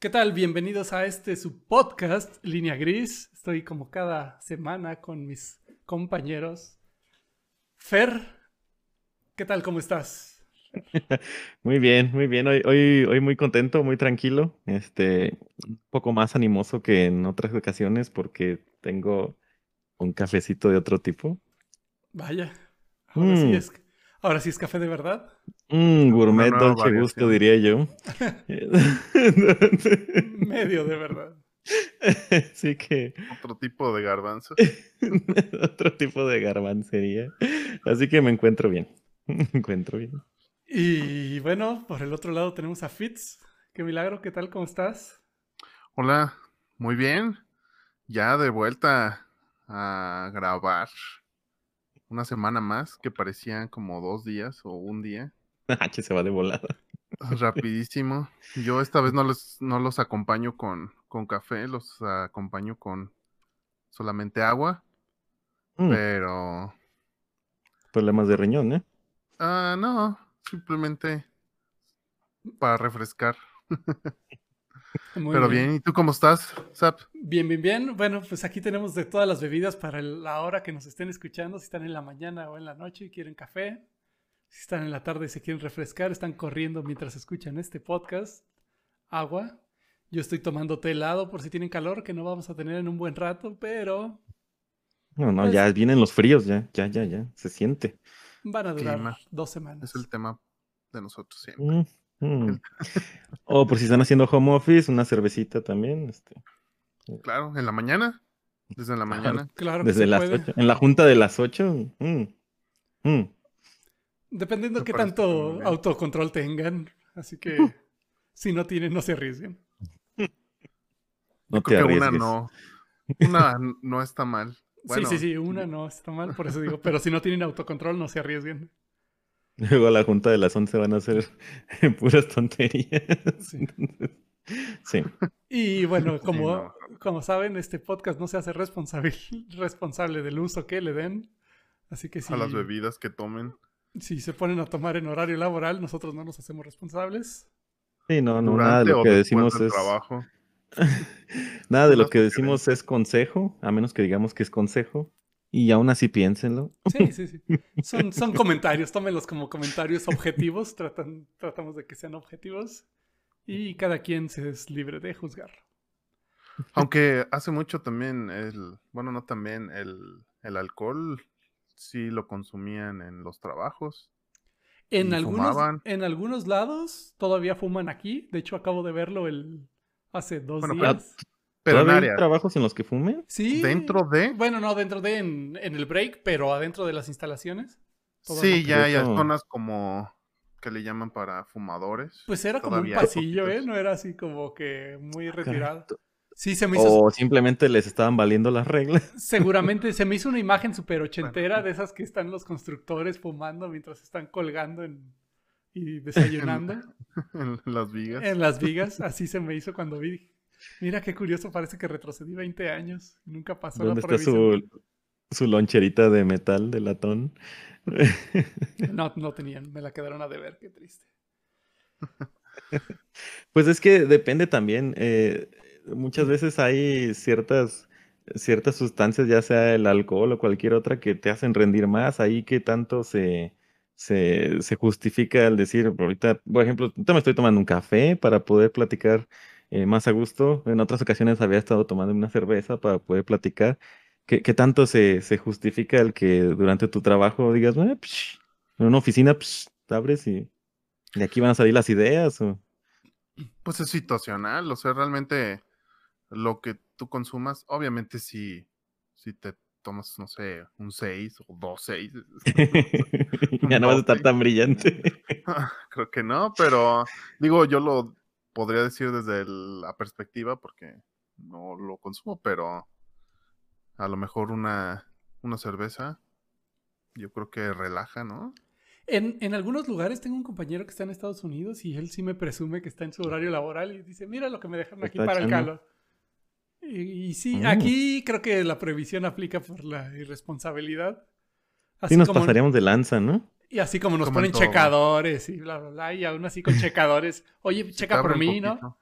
¿Qué tal? Bienvenidos a este su podcast, Línea Gris. Estoy como cada semana con mis compañeros. Fer, ¿qué tal? ¿Cómo estás? Muy bien, muy bien. Hoy, hoy, hoy muy contento, muy tranquilo. Este, un poco más animoso que en otras ocasiones porque tengo un cafecito de otro tipo. Vaya. Ahora sí Mm. es. Ahora sí es café de verdad. Mm, gourmet nueva dolce gusto, diría yo. Medio de verdad. Así que Otro tipo de garbanzo. otro tipo de garbancería. Así que me encuentro bien. Me encuentro bien. Y bueno, por el otro lado tenemos a Fitz. Qué milagro, ¿qué tal? ¿Cómo estás? Hola, muy bien. Ya de vuelta a grabar una semana más, que parecían como dos días o un día. H se va de volada. Rapidísimo. Yo esta vez no los, no los acompaño con, con café, los acompaño con solamente agua, Mm, pero... problemas de riñón, ¿eh? Ah, no, simplemente para refrescar. Muy pero bien. ¿y tú cómo estás, Zap? Bien, bien, bien. Bueno, pues aquí tenemos de todas las bebidas para el- la hora que nos estén escuchando. Si están en la mañana o en la noche y quieren café. Si están en la tarde y se quieren refrescar, están corriendo mientras escuchan este podcast. Agua. Yo estoy tomando té helado por si tienen calor, que no vamos a tener en un buen rato, pero No, no, Pues- ya vienen los fríos, ya, ya, ya, ya. Se siente. van a durar Clima. dos semanas. Es el tema de nosotros siempre. Mm, mm. O por si están haciendo home office, una cervecita también. Este, Claro, en la mañana. Desde la mañana. Claro desde las puede. ocho. En la junta de las 8. Dependiendo Me qué parece muy tanto autocontrol tengan. Así que si no tienen, no se arriesguen. No Yo te creo que una arriesgues. no. Una no está mal. Bueno, sí, sí, sí, una no está mal, por eso digo. Pero si no tienen autocontrol, no se arriesguen. Luego a la junta de las 11 van a hacer puras tonterías. Sí. Entonces, sí. Y bueno, Sí, como, no. como saben, este podcast no se hace responsable, responsable del uso que le den. Así que si, a las bebidas que tomen. si se ponen a tomar en horario laboral, nosotros no nos hacemos responsables. Sí, no, no, nada de durante lo que decimos es. trabajo. Nada de lo que decimos es consejo, a menos que digamos que es consejo. Y aún así piénsenlo. Sí, sí, sí. Son, son comentarios, tómenlos como comentarios objetivos. Tratan, tratamos de que sean objetivos. Y cada quien se es libre de juzgar. Aunque hace mucho también el, bueno, no también, el, el alcohol sí lo consumían en los trabajos. En algunos, fumaban. en algunos lados todavía fuman aquí. De hecho, acabo de verlo el, hace dos Bueno, días. Pero en ¿Todavía hay área, trabajos en los que fumen? Sí. dentro de, Bueno, no, dentro de en, en el break, pero adentro de las instalaciones. Sí, ya hay Eso- zonas como que le llaman para fumadores. Pues era como un pasillo, ¿eh? No era así como que muy retirado. Sí, se me hizo. O simplemente les estaban valiendo las reglas. Seguramente se me hizo una imagen súper ochentera de esas que están los constructores fumando mientras están colgando en- y desayunando en las vigas. en las vigas. Así se me hizo cuando vi. Mira qué curioso, parece que retrocedí 20 años. Nunca pasó la ¿Dónde está prohibición. su, su loncherita de metal, de latón? No, no tenían, me la quedaron a deber, qué triste. Pues es que depende también. eh, muchas veces hay ciertas, ciertas sustancias, ya sea el alcohol o cualquier otra, que te hacen rendir más. Ahí que tanto se, se, se justifica el decir, ahorita, por ejemplo, ahorita me estoy tomando un café para poder platicar eh, más a gusto. En otras ocasiones había estado tomando una cerveza para poder platicar. ¿Qué, qué tanto se, se justifica el que durante tu trabajo digas, "Ah, psh", en una oficina, psh, te abres y de aquí van a salir las ideas? O... Pues es situacional, o sea, realmente lo que tú consumas, obviamente si, si te tomas, no sé, un 6 o dos 6, ya no vas a estar tan brillante. creo que no, pero digo, yo lo podría decir desde el- la perspectiva porque no lo consumo, pero a lo mejor una, una cerveza, yo creo que relaja, ¿no? En, en algunos lugares tengo un compañero que está en Estados Unidos y él sí me presume que está en su horario laboral y dice, mira lo que me dejaron aquí para el calor. Y, y sí, Mm. aquí creo que la prohibición aplica por la irresponsabilidad. Sí nos como, pasaríamos de lanza, ¿no? Y así como nos Como ponen todo. checadores y bla, bla, bla. Y aún así con checadores. Oye, checa por mí, ¿no?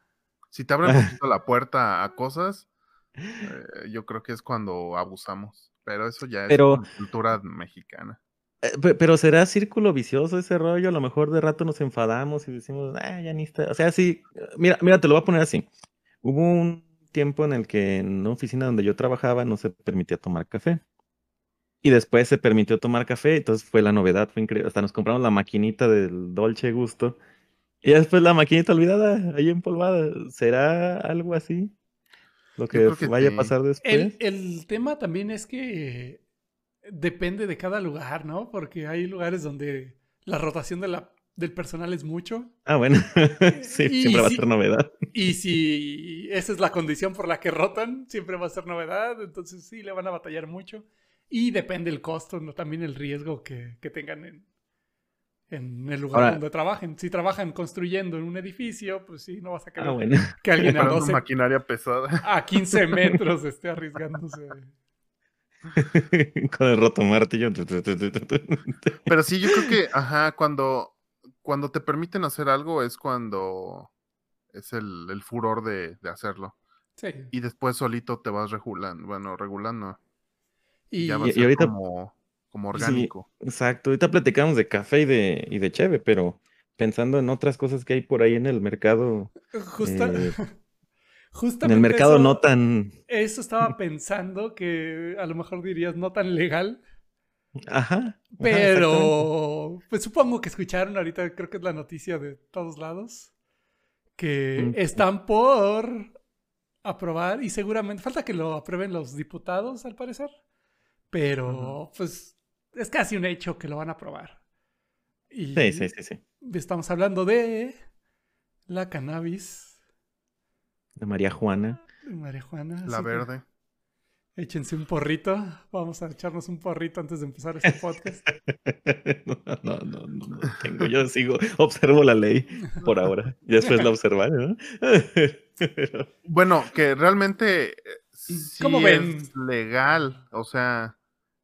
Si te abren un poquito la puerta a cosas, eh, yo creo que es cuando abusamos. Pero eso ya es Pero- cultura mexicana. Eh, pe- Pero será círculo vicioso ese rollo, a lo mejor de rato nos enfadamos y decimos, ah, ya ni está. O sea, sí, mira, mira, te lo voy a poner así. Hubo un tiempo en el que en una oficina donde yo trabajaba no se permitía tomar café. Y después se permitió tomar café, entonces fue la novedad, fue increíble. Hasta nos compramos la maquinita del Dolce Gusto. Y después la maquinita olvidada, ahí empolvada. ¿Será algo así? Lo que, vaya sí. a pasar después. El, el tema también es que depende de cada lugar, ¿no? Porque hay lugares donde la rotación de la, del personal es mucho. Ah, bueno. sí, Y siempre va a ser novedad. Y si esa es la condición por la que rotan, siempre va a ser novedad. Entonces sí, le van a batallar mucho. Y depende el costo, ¿no? también el riesgo que, que tengan en, en el lugar Ahora- donde trabajen. Si trabajan construyendo en un edificio, pues sí, no vas a querer Ah, bueno. que alguien a, Comprando 12, maquinaria pesada. a 15 metros esté arriesgándose. Con el roto martillo. Pero sí, yo creo que, ajá, cuando, cuando te permiten hacer algo es cuando es el, el furor de, de hacerlo. Sí. Y después solito te vas regulando, bueno, regulando. Y, Ya va a y ser ahorita- como, como Sí, orgánico. Exacto. Ahorita platicamos de café y de, y de cheve, pero pensando en otras cosas que hay por ahí en el mercado, justa- eh, en justamente el mercado eso- no tan. Eso estaba pensando que a lo mejor dirías no tan legal, Ajá. pero pues supongo que escucharon ahorita, creo que es la noticia de todos lados, que Mm. están por aprobar y seguramente falta que lo aprueben los diputados al parecer, pero pues es casi un hecho que lo van a aprobar. Y Sí, sí, sí, sí. estamos hablando de la cannabis De María Juana. de marihuana. La así que- verde. Échense un porrito. Vamos a echarnos un porrito antes de empezar este podcast. No, no, no, no, no tengo. Yo sigo, observo la ley por ahora. Y después la observaré, ¿no? Pero- Bueno, que realmente sí ¿Cómo ven? es legal, o sea,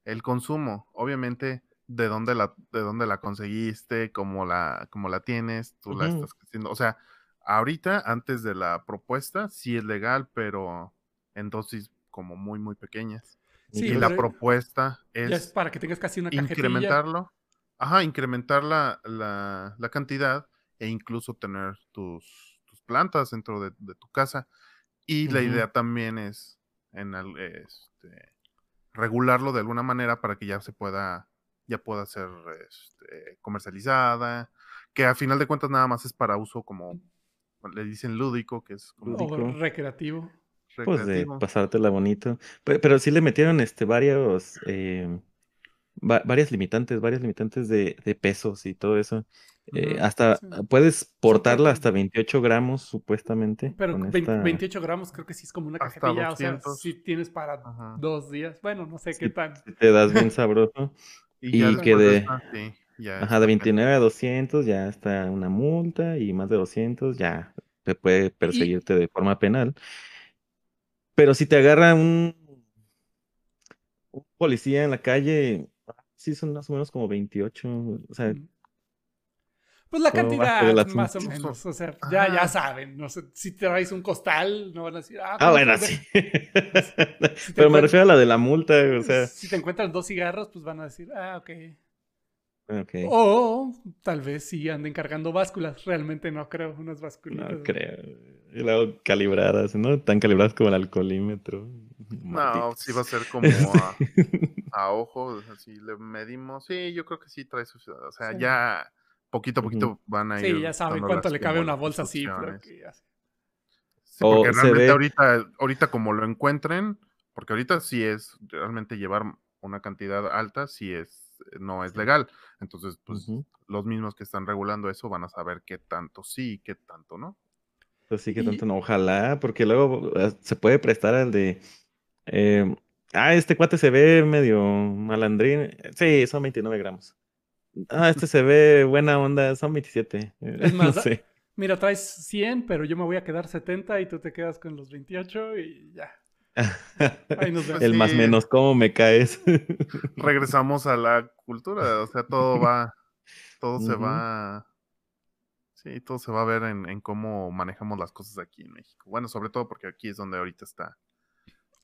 el consumo, obviamente, de dónde la, de dónde la conseguiste, cómo la, cómo la tienes, tú la estás haciendo. O sea, ahorita, antes de la propuesta, sí es legal, pero en dosis como muy, muy pequeñas. Sí, y la propuesta Ya es para que tengas casi una incrementarlo. Ajá, incrementar la, la, la cantidad e incluso tener tus, tus plantas dentro de, de tu casa. Y la idea también es en al- este, regularlo de alguna manera para que ya se pueda, ya pueda ser este, comercializada, que a final de cuentas nada más es para uso como le dicen lúdico, que es como Lúdico. O recreativo. Pues de pasártela bonito. Pe- Pero, sí le metieron este varios eh, va- varias limitantes, varias limitantes de, de pesos y todo eso. Eh, hasta sí. puedes portarla hasta 28 gramos, supuestamente. Pero con vein- esta- 28 gramos creo que sí es como una Hasta cajetilla. O sea, 200. si tienes para Ajá. dos días. Bueno, no sé Sí, qué tan. te das bien sabroso. Y, que de ya Ajá, de bien. 29 a 200 ya está una multa y más de 200 ya te puede perseguirte de forma penal. Pero si te agarra un, un policía en la calle, sí son más o menos como 28. O sea, Pues la cantidad, más o menos. O sea, ya, ya saben. No sé, si traes un costal, no van a decir. Ah, ah, ¿cuánto bueno, sí. Pero me refiero a la de la multa, o sea, Si te encuentran dos cigarros, pues van a decir, ah, ok. ok, O tal vez sí anden cargando básculas. Realmente no creo, unas basculitas. no creo. Y luego calibradas, ¿no? Tan calibradas como el alcoholímetro. No, sí va a ser como a, a ojo, así le medimos. Sí, yo creo que sí trae su O sea, Sí. ya poquito a poquito van a ir. Sí, ya saben cuánto le cabe una bolsa así. Sí, O porque realmente ve- ahorita, ahorita como lo encuentren, porque ahorita sí es realmente llevar una cantidad alta, sí es, no es legal. Entonces, pues los mismos que están regulando eso van a saber qué tanto sí y qué tanto no. Pues sí, que Y- tanto no. Ojalá, porque luego eh, se puede prestar al de. eh, ah, este cuate se ve medio malandrín. Sí, son 29 gramos. Ah, este se ve buena onda, son 27. Eh, Es más, no sé. Mira, traes 100, pero yo me voy a quedar 70 y tú te quedas con los 28 y ya. Ahí nos vemos. El más Sí. menos, ¿cómo me caes? Regresamos a la cultura, o sea, todo va, todo se va. Sí, todo se va a ver en, en cómo manejamos las cosas aquí en México. Bueno, sobre todo porque aquí es donde ahorita está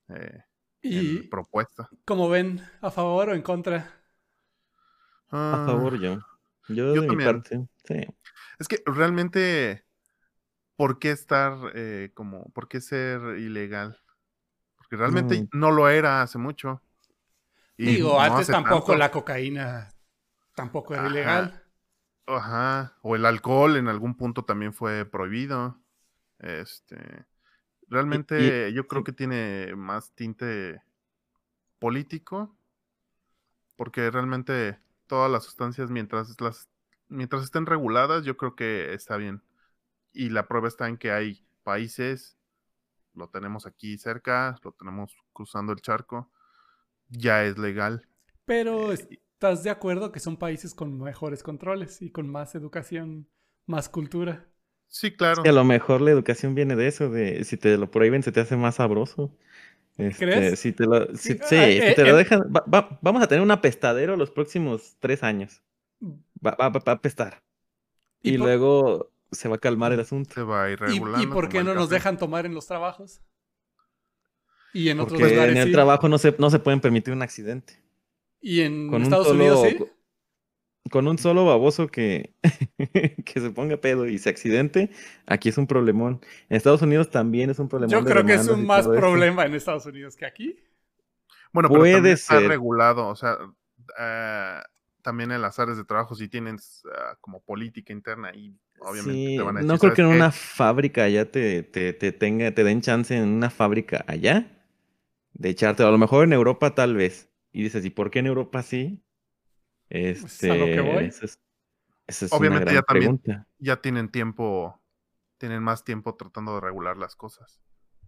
eh, Y en propuesta. como ven, a favor o en contra. A Ah, favor yo. Yo, yo de mi parte, sí. Es que realmente, ¿por qué estar eh, como, por qué ser ilegal? Porque realmente Mm. no lo era hace mucho. Y Digo, no antes tampoco tanto. la cocaína tampoco era Ajá. ilegal. Ajá. O el alcohol en algún punto también fue prohibido. Este. Realmente yo creo sí. que tiene más tinte político. Porque realmente todas las sustancias, mientras las mientras estén reguladas, yo creo que está bien. Y la prueba está en que hay países, lo tenemos aquí cerca, lo tenemos cruzando el charco, ya es legal. Pero Eh, ¿estás de acuerdo que son países con mejores controles y con más educación, más cultura? Sí, claro. Sí, a lo mejor la educación viene de eso, de si te lo prohíben se te hace más sabroso. Este, ¿Crees? Si te lo, si, Sí, sí, ah, si eh, te lo eh. dejan, va- va- vamos a tener un apestadero los próximos tres años. Va, va- va a apestar. ¿Y Y, por- luego se va a calmar el asunto. Se va a ir ¿Y, regulando. y por qué no nos dejan tomar en los trabajos? Y en otros Porque lugares en el sí. trabajo no se, no se pueden permitir un accidente. Y en Con un Estados solo, Unidos sí. Con un solo baboso que, que se ponga pedo y se accidente, aquí es un problemón. En Estados Unidos también es un problemón. Yo creo que es un más problema en Estados Unidos que aquí. Bueno, pero Puede también está ser. regulado, o sea, ah, también en las áreas de trabajo si tienen ah, como política interna y obviamente Sí, te van a decir, no creo que en "¿Sabes qué? una fábrica allá te, te, te tenga, te den chance en una fábrica allá de echarte. A lo mejor en Europa tal vez. Y dices, ¿y por qué en Europa sí? Pues, a lo que Este, voy. esa es, esa es Obviamente una ya también- pregunta. ya tienen tiempo, tienen más tiempo tratando de regular las cosas.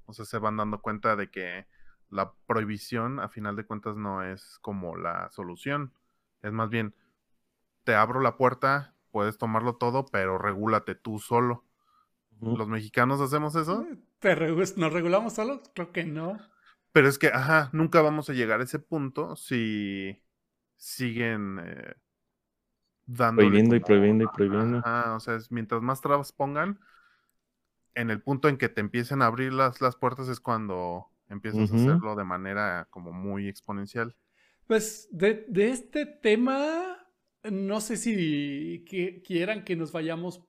O sea, se van dando cuenta de que la prohibición, a final de cuentas, no es como la solución. Es más bien, te abro la puerta, puedes tomarlo todo, pero regúlate tú solo. ¿Los mexicanos hacemos eso? ¿Te regu- ¿Nos regulamos solos? Creo que no. Pero es que, ajá, nunca vamos a llegar a ese punto si siguen eh, dándole Prohibiendo y prohibiendo y prohibiendo. Ajá, o sea, es mientras más trabas pongan, en el punto en que te empiecen a abrir las, las puertas es cuando empiezas a hacerlo de manera como muy exponencial. Pues de, de este tema, no sé si que- quieran que nos vayamos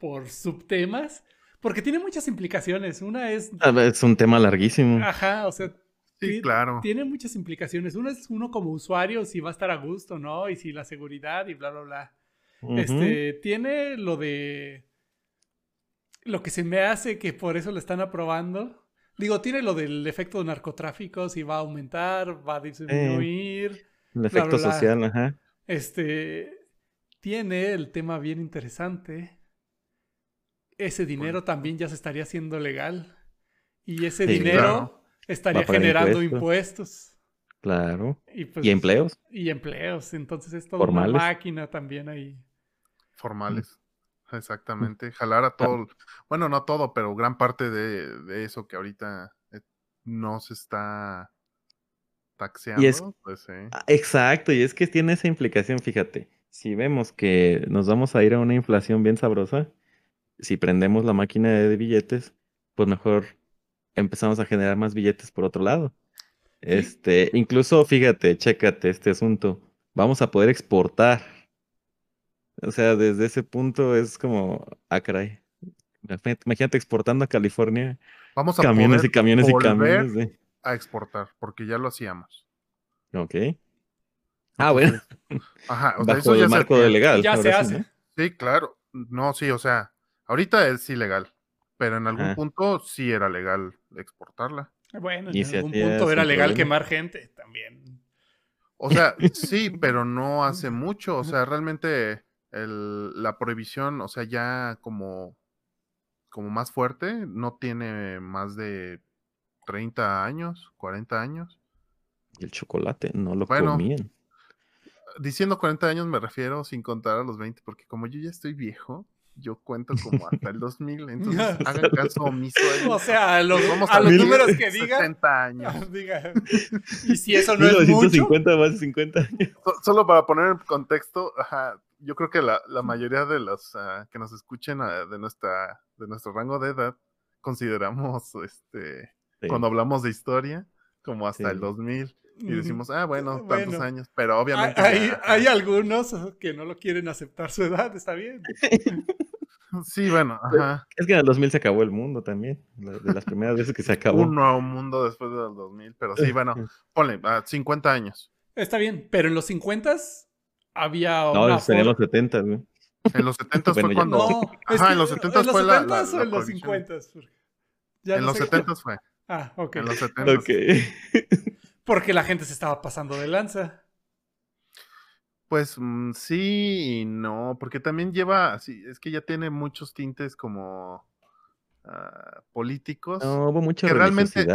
por subtemas, porque tiene muchas implicaciones. Una es, A ver, Es un tema larguísimo. ajá, o sea, Sí, claro. tiene muchas implicaciones. Una es uno como usuario, si va a estar a gusto, ¿no? Y si la seguridad y bla, bla, bla. Este, tiene lo de lo que se me hace que por eso lo están aprobando. Digo, tiene lo del efecto de narcotráfico, si va a aumentar, va a disminuir. El efecto bla. social, ajá. Este, tiene el tema bien interesante. Ese dinero también ya se estaría haciendo legal. Y ese Sí, dinero claro. Estaría generando impuestos. impuestos. Claro. Y, pues, Y empleos. Y empleos. Entonces es toda Formales. una máquina también ahí. Formales. Exactamente. Jalar a todo. Bueno, no todo, pero gran parte de, de eso que ahorita eh, no se está taxeando. pues sí. Ah, Exacto, y es que tiene esa implicación, fíjate. Si vemos que nos vamos a ir a una inflación bien sabrosa, si prendemos la máquina de billetes, pues mejor empezamos a generar más billetes por otro lado. Este, incluso fíjate, chécate este asunto. Vamos a poder exportar. O sea, desde ese punto es como, ah, caray. Imagínate exportando a California Vamos a camiones poder y camiones y camiones de. a exportar, porque ya lo hacíamos. Ok. Ah, bueno, Ajá, o sea, bajo eso ya el se marco de legal. Ya se sí, hace. ¿no? Sí, claro. No, sí, o sea, ahorita es ilegal, pero en algún punto sí era legal exportarla. Bueno, en algún punto era legal problema. quemar gente también. O sea, sí, pero no hace mucho. O sea, realmente el- la prohibición, o sea, ya como, como más fuerte, no tiene más de 30 años, 40 años. Y el chocolate no lo Bueno. comían. Diciendo 40 años me refiero sin contar a los 20, porque como yo ya estoy viejo, yo cuento como hasta el 2000, entonces hagan caso omiso. a O sea, a los, Vamos a los números que diga. 60 años. diga. Y si eso no es mucho. 1950 más de 50 años. So- Solo para poner en contexto, ajá, yo creo que la, la mayoría de los ah, que nos escuchen ah, de nuestra de nuestro rango de edad consideramos este Sí. cuando hablamos de historia como hasta el Sí. 2000 y decimos, ah, bueno, tantos Bueno. años, pero obviamente Hay, ya- hay algunos que no lo quieren aceptar su edad, está bien. sí, bueno, ajá. Es que en el 2000 se acabó el mundo también. De las primeras veces que se acabó. Un nuevo mundo después del 2000, pero sí, bueno, ponle, a 50 años. Está bien, pero en los 50 había No, una serían for- los 70, güey. En los 70 Bueno, fue cuando... No, es Ajá, que en los 70 ¿en los fue la- 70s la- o la en los prohibición. 50 Ya en no los sé. 70 fue. Ah, ok. En los 70 Ok. Porque la gente se estaba pasando de lanza. Pues mm, sí y no, porque también lleva, sí, es que ya tiene muchos tintes como ah, políticos. No, hubo mucha Que realmente-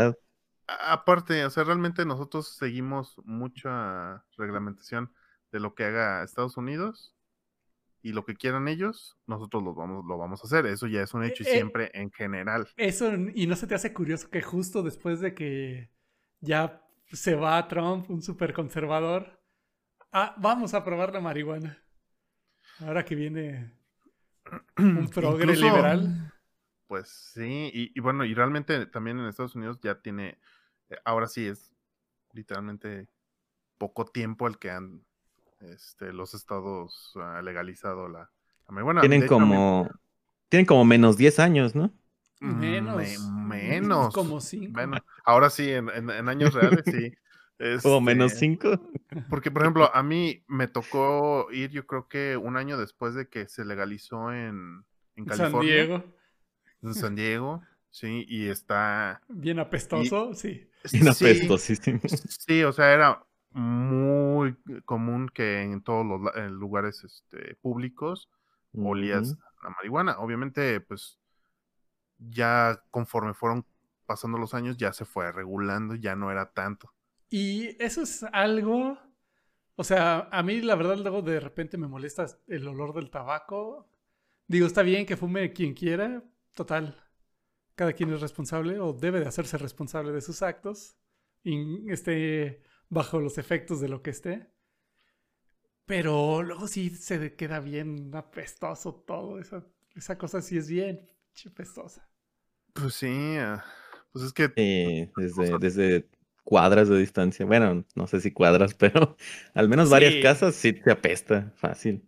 Aparte, o sea, realmente nosotros seguimos mucha reglamentación de lo que haga Estados Unidos y lo que quieran ellos, nosotros lo vamos, lo vamos a hacer. Eso ya es un hecho y Eh, eh. siempre en general. Eso, y no se te hace curioso que justo después de que ya se va Trump, un súper conservador, ah, vamos a probar la marihuana. Ahora que viene un progre Incluso- liberal. Pues sí, y, y bueno, y realmente también en Estados Unidos ya tiene, eh, ahora sí es literalmente poco tiempo el que han este, los estados ah, legalizado la, la marihuana. Tienen hecho, como. Tienen como menos 10 años, ¿no? Menos. me- menos. Como cinco. Bueno, ahora sí, en, en- en años reales sí. Menos Este, 5. Porque, por ejemplo, a mí me tocó ir, yo creo que un año después de que se legalizó en, en San California. Diego, En San Diego, sí, y está... bien apestoso, sí. Bien sí, apestosísimo. Sí, o sea, era muy común que en todos los en lugares este, públicos olías la marihuana. Obviamente, pues ya conforme fueron pasando los años, ya se fue regulando, ya no era tanto. Y eso es algo, o sea, a mí la verdad luego de repente me molesta el olor del tabaco. Digo, está bien que fume quien quiera, total. Cada quien es responsable o debe de hacerse responsable de sus actos y esté bajo los efectos de lo que esté. Pero luego sí se queda bien apestoso todo. Esa, esa cosa sí es bien apestosa. Pues sí, ah, pues es que Eh, desde, desde cuadras de distancia. Bueno, no sé si cuadras, pero al menos varias Sí. casas sí te apesta fácil.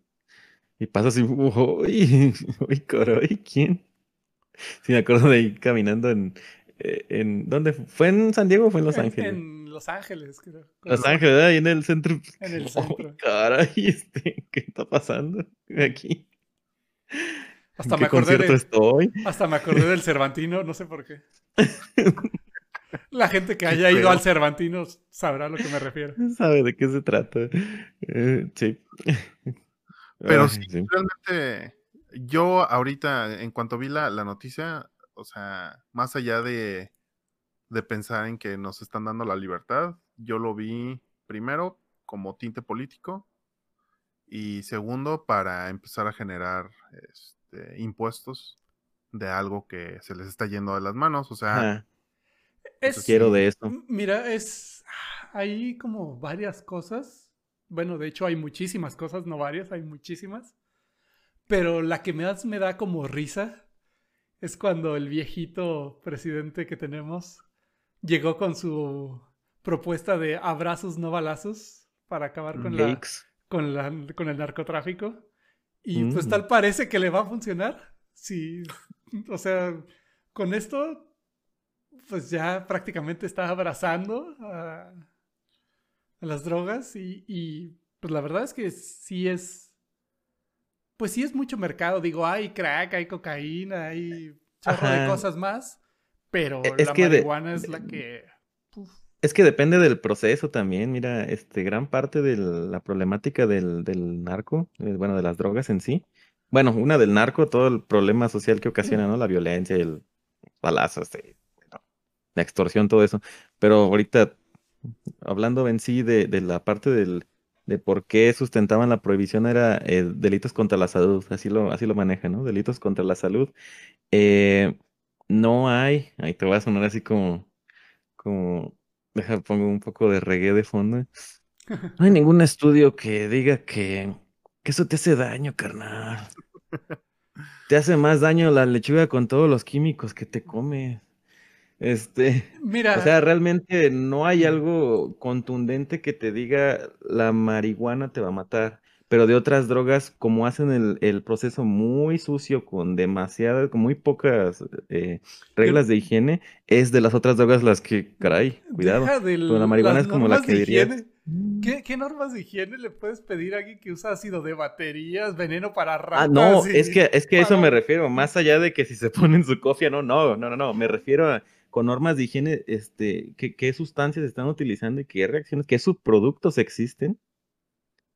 Y pasas y, uy, uy, coroy, ¿quién? Sí, me acuerdo de ir caminando en, eh, en, ¿dónde? fu- ¿Fue en San Diego o fue en Los Ángeles? En, Los Ángeles, creo. Los Ángeles, ahí en el centro. En el Uy, centro. caray, este, ¿qué está pasando aquí? Hasta ¿En me qué acordé concierto de, estoy? Hasta me acordé del Cervantino, no sé por qué. La gente que haya ido al Cervantino sabrá a lo que me refiero. ¿Sabe de qué se trata? Eh, sí. Pero Ay, sí, sí. realmente, yo ahorita, en cuanto vi la, la noticia, o sea, más allá de, de pensar en que nos están dando la libertad, yo lo vi primero como tinte político y segundo para empezar a generar este, impuestos de algo que se les está yendo de las manos. O sea, Es, quiero de eso. m- Mira, es. Hay como varias cosas. Bueno, de hecho, hay muchísimas cosas, no varias, hay muchísimas. Pero la que más me da como risa es cuando el viejito presidente que tenemos llegó con su propuesta de abrazos no balazos para acabar con la, con, la, con el narcotráfico. Y pues Mm. tal parece que le va a funcionar. Sí, o sea, con esto, pues ya prácticamente está abrazando a, a las drogas y, y, pues la verdad es que sí es, pues sí es mucho mercado. Digo, hay crack, hay cocaína, hay chorro de cosas más, pero E- es la que de- marihuana es la que... uf, Es que depende del proceso también. Mira, este, gran parte de la problemática del, del narco, eh, bueno, de las drogas en sí. Bueno, una del narco, todo el problema social que ocasiona, ¿no? La violencia y el balazo, este, la extorsión, todo eso. Pero ahorita, hablando en sí de, de la parte del, de por qué sustentaban la prohibición, era eh, delitos contra la salud, así lo, así lo manejan, ¿no? Delitos contra la salud. Eh, no hay, ahí te voy a sonar así como, como, deja, pongo un poco de reggae de fondo. No hay ningún estudio que diga que Que eso te hace daño, carnal. te hace más daño la lechuga con todos los químicos que te comes. Este, Mira, o sea, realmente no hay algo contundente que te diga la marihuana te va a matar. Pero de otras drogas, como hacen el, el proceso muy sucio, con demasiadas, con muy pocas eh, reglas de higiene, es de las otras drogas las que, caray, cuidado. Pero la marihuana es como la que dirías. higiene. ¿Qué, qué normas de higiene le puedes pedir a alguien que usa ácido de baterías, veneno para ratas? Ah, no, y es que, es que a eso me refiero, más allá de que si se ponen su cofia, no, no, no, no, no, me refiero a con normas de higiene, este, qué, qué sustancias están utilizando y qué reacciones, qué subproductos existen,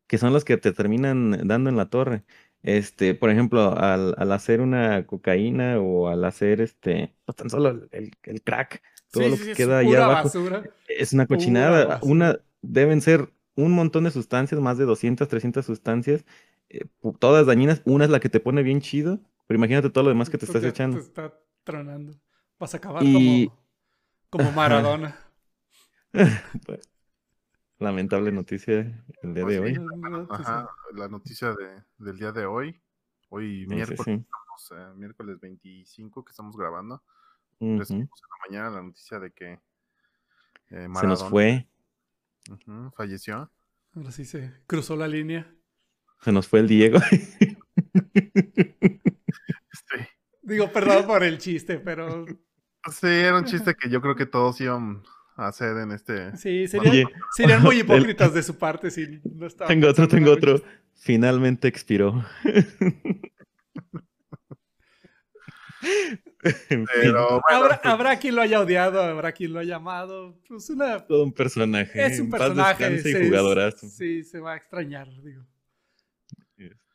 que son los que te terminan dando en la torre. Este, por ejemplo, al, al hacer una cocaína o al hacer este, tan solo el, crack, todo Sí, lo que sí, queda allá abajo, basura. es una cochinada. Una, deben ser un montón de sustancias, más de 200, 300 sustancias, eh, todas dañinas. Una es la que te pone bien chido, pero imagínate todo lo demás que te estás echando. Te está tronando. Vas a acabar Y- como, como Maradona. Lamentable noticia el día de Pues hoy. sí. Ajá, la noticia de, del día de hoy. Hoy Sí, sí, miércoles, sí. estamos, eh, miércoles 25 que estamos grabando. Recibimos en la mañana la noticia de que eh, Se nos Maradona, fue, falleció. Ahora sí se cruzó la línea. se nos fue el Diego. Digo, perdón por el chiste, pero Sí, era un chiste que yo creo que todos iban a hacer en este. sí, serían, Oye, serían muy el- hipócritas de su parte si no estaban Tengo otro, tengo otro. Finalmente expiró. Pero bueno, Habrá, pues, habrá quien lo haya odiado, habrá quien lo haya amado. Pues una, todo un personaje. es un personaje. descanse y jugadorazo. Sí, se va a extrañar, digo.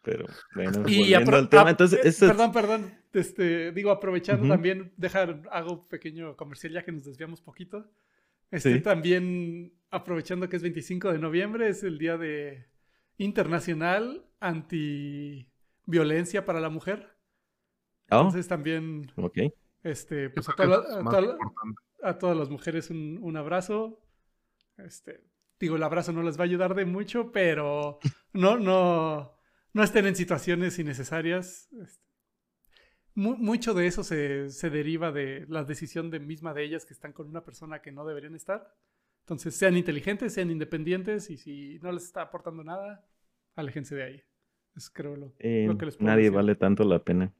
Pero bueno, Y volviendo al tema, entonces, eh, perdón, perdón. Este, digo, aprovechando también, dejar, hago un pequeño comercial ya que nos desviamos poquito. Este, Sí. también, aprovechando que es 25 de noviembre, es el día de internacional anti violencia para la mujer. Oh, Entonces también, ok. este, pues a, toda toda a todas las mujeres un, un abrazo. Este, digo, el abrazo no les va a ayudar de mucho, pero no, no, no estén en situaciones innecesarias. Este, mu- mucho de eso se, se deriva de la decisión de misma de ellas que están con una persona que no deberían estar. Entonces, sean inteligentes, sean independientes y si no les está aportando nada, aléjense de ahí. Es creo lo, Eh, lo que les puedo nadie decir. vale tanto la pena.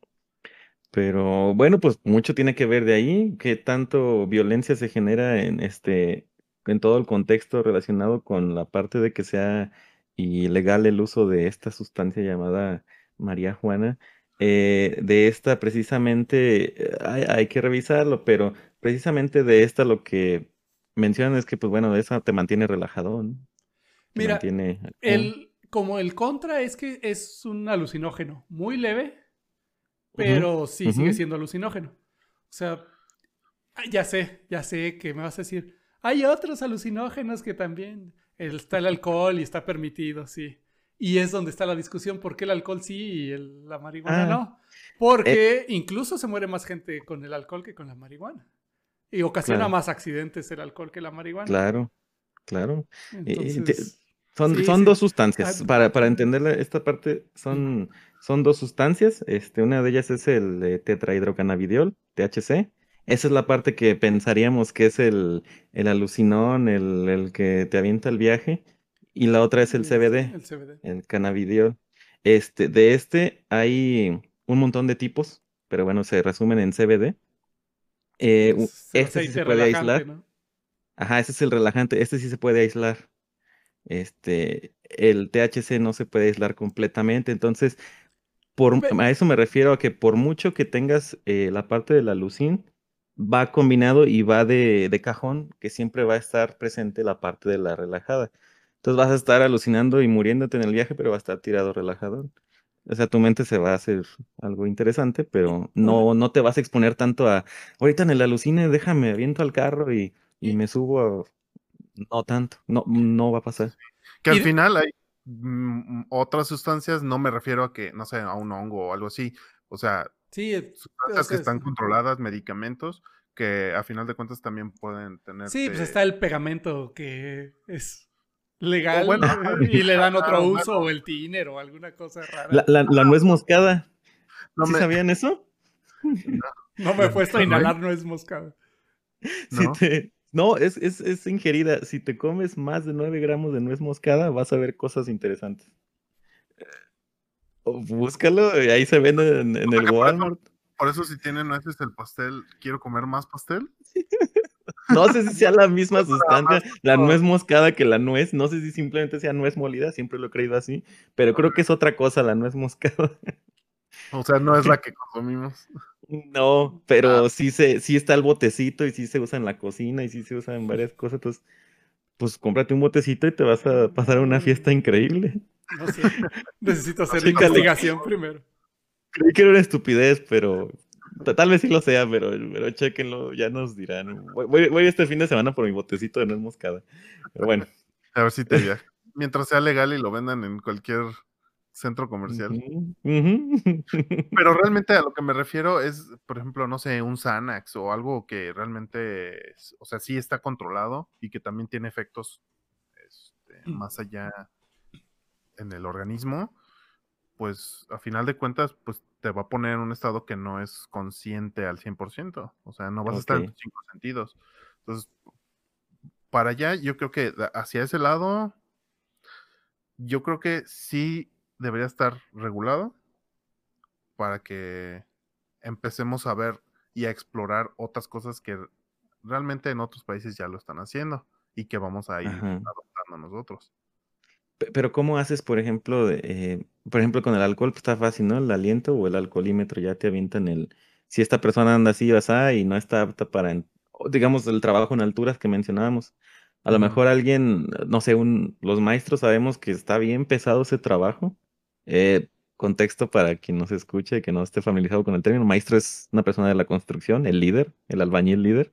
Pero bueno, pues mucho tiene que ver de ahí, qué tanto violencia se genera en este, en todo el contexto relacionado con la parte de que sea ilegal el uso de esta sustancia llamada María Juana. Eh, de esta precisamente eh, hay, hay que revisarlo, pero precisamente de esta lo que mencionan es que, pues bueno, esa te mantiene relajado, ¿no? Te Mira, mantiene. El, como el contra es que es un alucinógeno muy leve, pero sí sigue siendo alucinógeno. O sea, ah, ya sé, ya sé que me vas a decir, hay otros alucinógenos que también está el alcohol y está permitido, sí. Y es donde está la discusión, ¿por qué el alcohol sí y el- la marihuana Ah. no? Porque incluso se muere más gente con el alcohol que con la marihuana. Y ocasiona Claro. más accidentes el alcohol que la marihuana. Claro, claro. Y- y te- Entonces, Son, Sí, son sí. dos sustancias. Ah, Para, para entender esta parte, son, son dos sustancias. Este, una de ellas es el eh, tetrahidrocannabidiol, THC. Esa es la parte que pensaríamos que es el, el alucinón, el, el que te avienta el viaje. Y la otra es el CBD, El CBD. el cannabidiol. Este, de este hay un montón de tipos, pero bueno, se resumen en CBD. Eh, Es el este sí se puede relajante, aislar. ¿no? Ajá, ese es el relajante. Este sí se puede aislar. Este, el THC no se puede aislar completamente. Entonces, por, a eso me refiero a que por mucho que tengas eh, la parte de la lucín, va combinado y va de, de cajón, que siempre va a estar presente la parte de la relajada. Entonces vas a estar alucinando y muriéndote en el viaje, pero va a estar tirado relajado. O sea, tu mente se va a hacer algo interesante, pero no, no te vas a exponer tanto a, ahorita en el alucine, déjame, aviento al carro y, y me subo a... No tanto, no, no va a pasar. Que al final hay mm, otras sustancias, no me refiero a que, no sé, a un hongo o algo así. O sea, Sí, eh, sustancias que están es- controladas, medicamentos, que a final de cuentas también pueden tener. sí, pues está el pegamento que es legal bueno, y le dan otro claro, uso o el tiner o alguna cosa rara. La, la- la nuez moscada. No ¿Sí me- sabían eso? no me he puesto a ¿No? inhalar nuez moscada. Si ¿No? te- no, es, es, es ingerida. Si te comes más de 9 gramos de nuez moscada, vas a ver cosas interesantes. Búscalo, y ahí se vende en, en el Porque por eso- Walmart. Por eso si tiene nueces el pastel, quiero comer más pastel. No sé si sea la misma sustancia, la nuez moscada que la nuez. No sé si simplemente sea nuez molida, siempre lo he creído así. Pero creo que es otra cosa la nuez moscada. O sea, no es la que consumimos. No, pero sí, se, sí está el botecito y sí se usa en la cocina y sí se usa en varias cosas. Entonces, pues cómprate un botecito y te vas a pasar una fiesta increíble. No sé. Necesito hacer investigación primero. Creí que era una estupidez, pero ta- tal vez sí lo sea, pero, pero chéquenlo, ya nos dirán. Voy, voy- voy este fin de semana por mi botecito de nuez moscada. Pero bueno. A ver si te viaja. Mientras sea legal y lo vendan en cualquier centro comercial. Pero realmente a lo que me refiero es, por ejemplo, no sé, un Xanax o algo que realmente, es- o sea, sí está controlado y que también tiene efectos este, Mm. más allá en el organismo, pues a final de cuentas, pues te va a poner en un estado que no es consciente al 100%. O sea, no vas a estar en tus cinco sentidos. Entonces, para allá, yo creo que hacia ese lado, yo creo que sí debería estar regulado para que empecemos a ver y a explorar otras cosas que realmente en otros países ya lo están haciendo y que vamos a ir Ajá. adoptando nosotros. Pe- Pero ¿cómo haces, por ejemplo, eh, por ejemplo, con el alcohol? Pues está fácil, ¿no? El aliento o el alcoholímetro ya te avientan el, si esta persona anda así o asá y no está apta para, digamos, el trabajo en alturas que mencionábamos. A lo mejor alguien, no sé, un, los maestros sabemos que está bien pesado ese trabajo. Eh, contexto para quien nos escuche y que no esté familiarizado con el término. Maestro es una persona de la construcción, el líder, el albañil líder.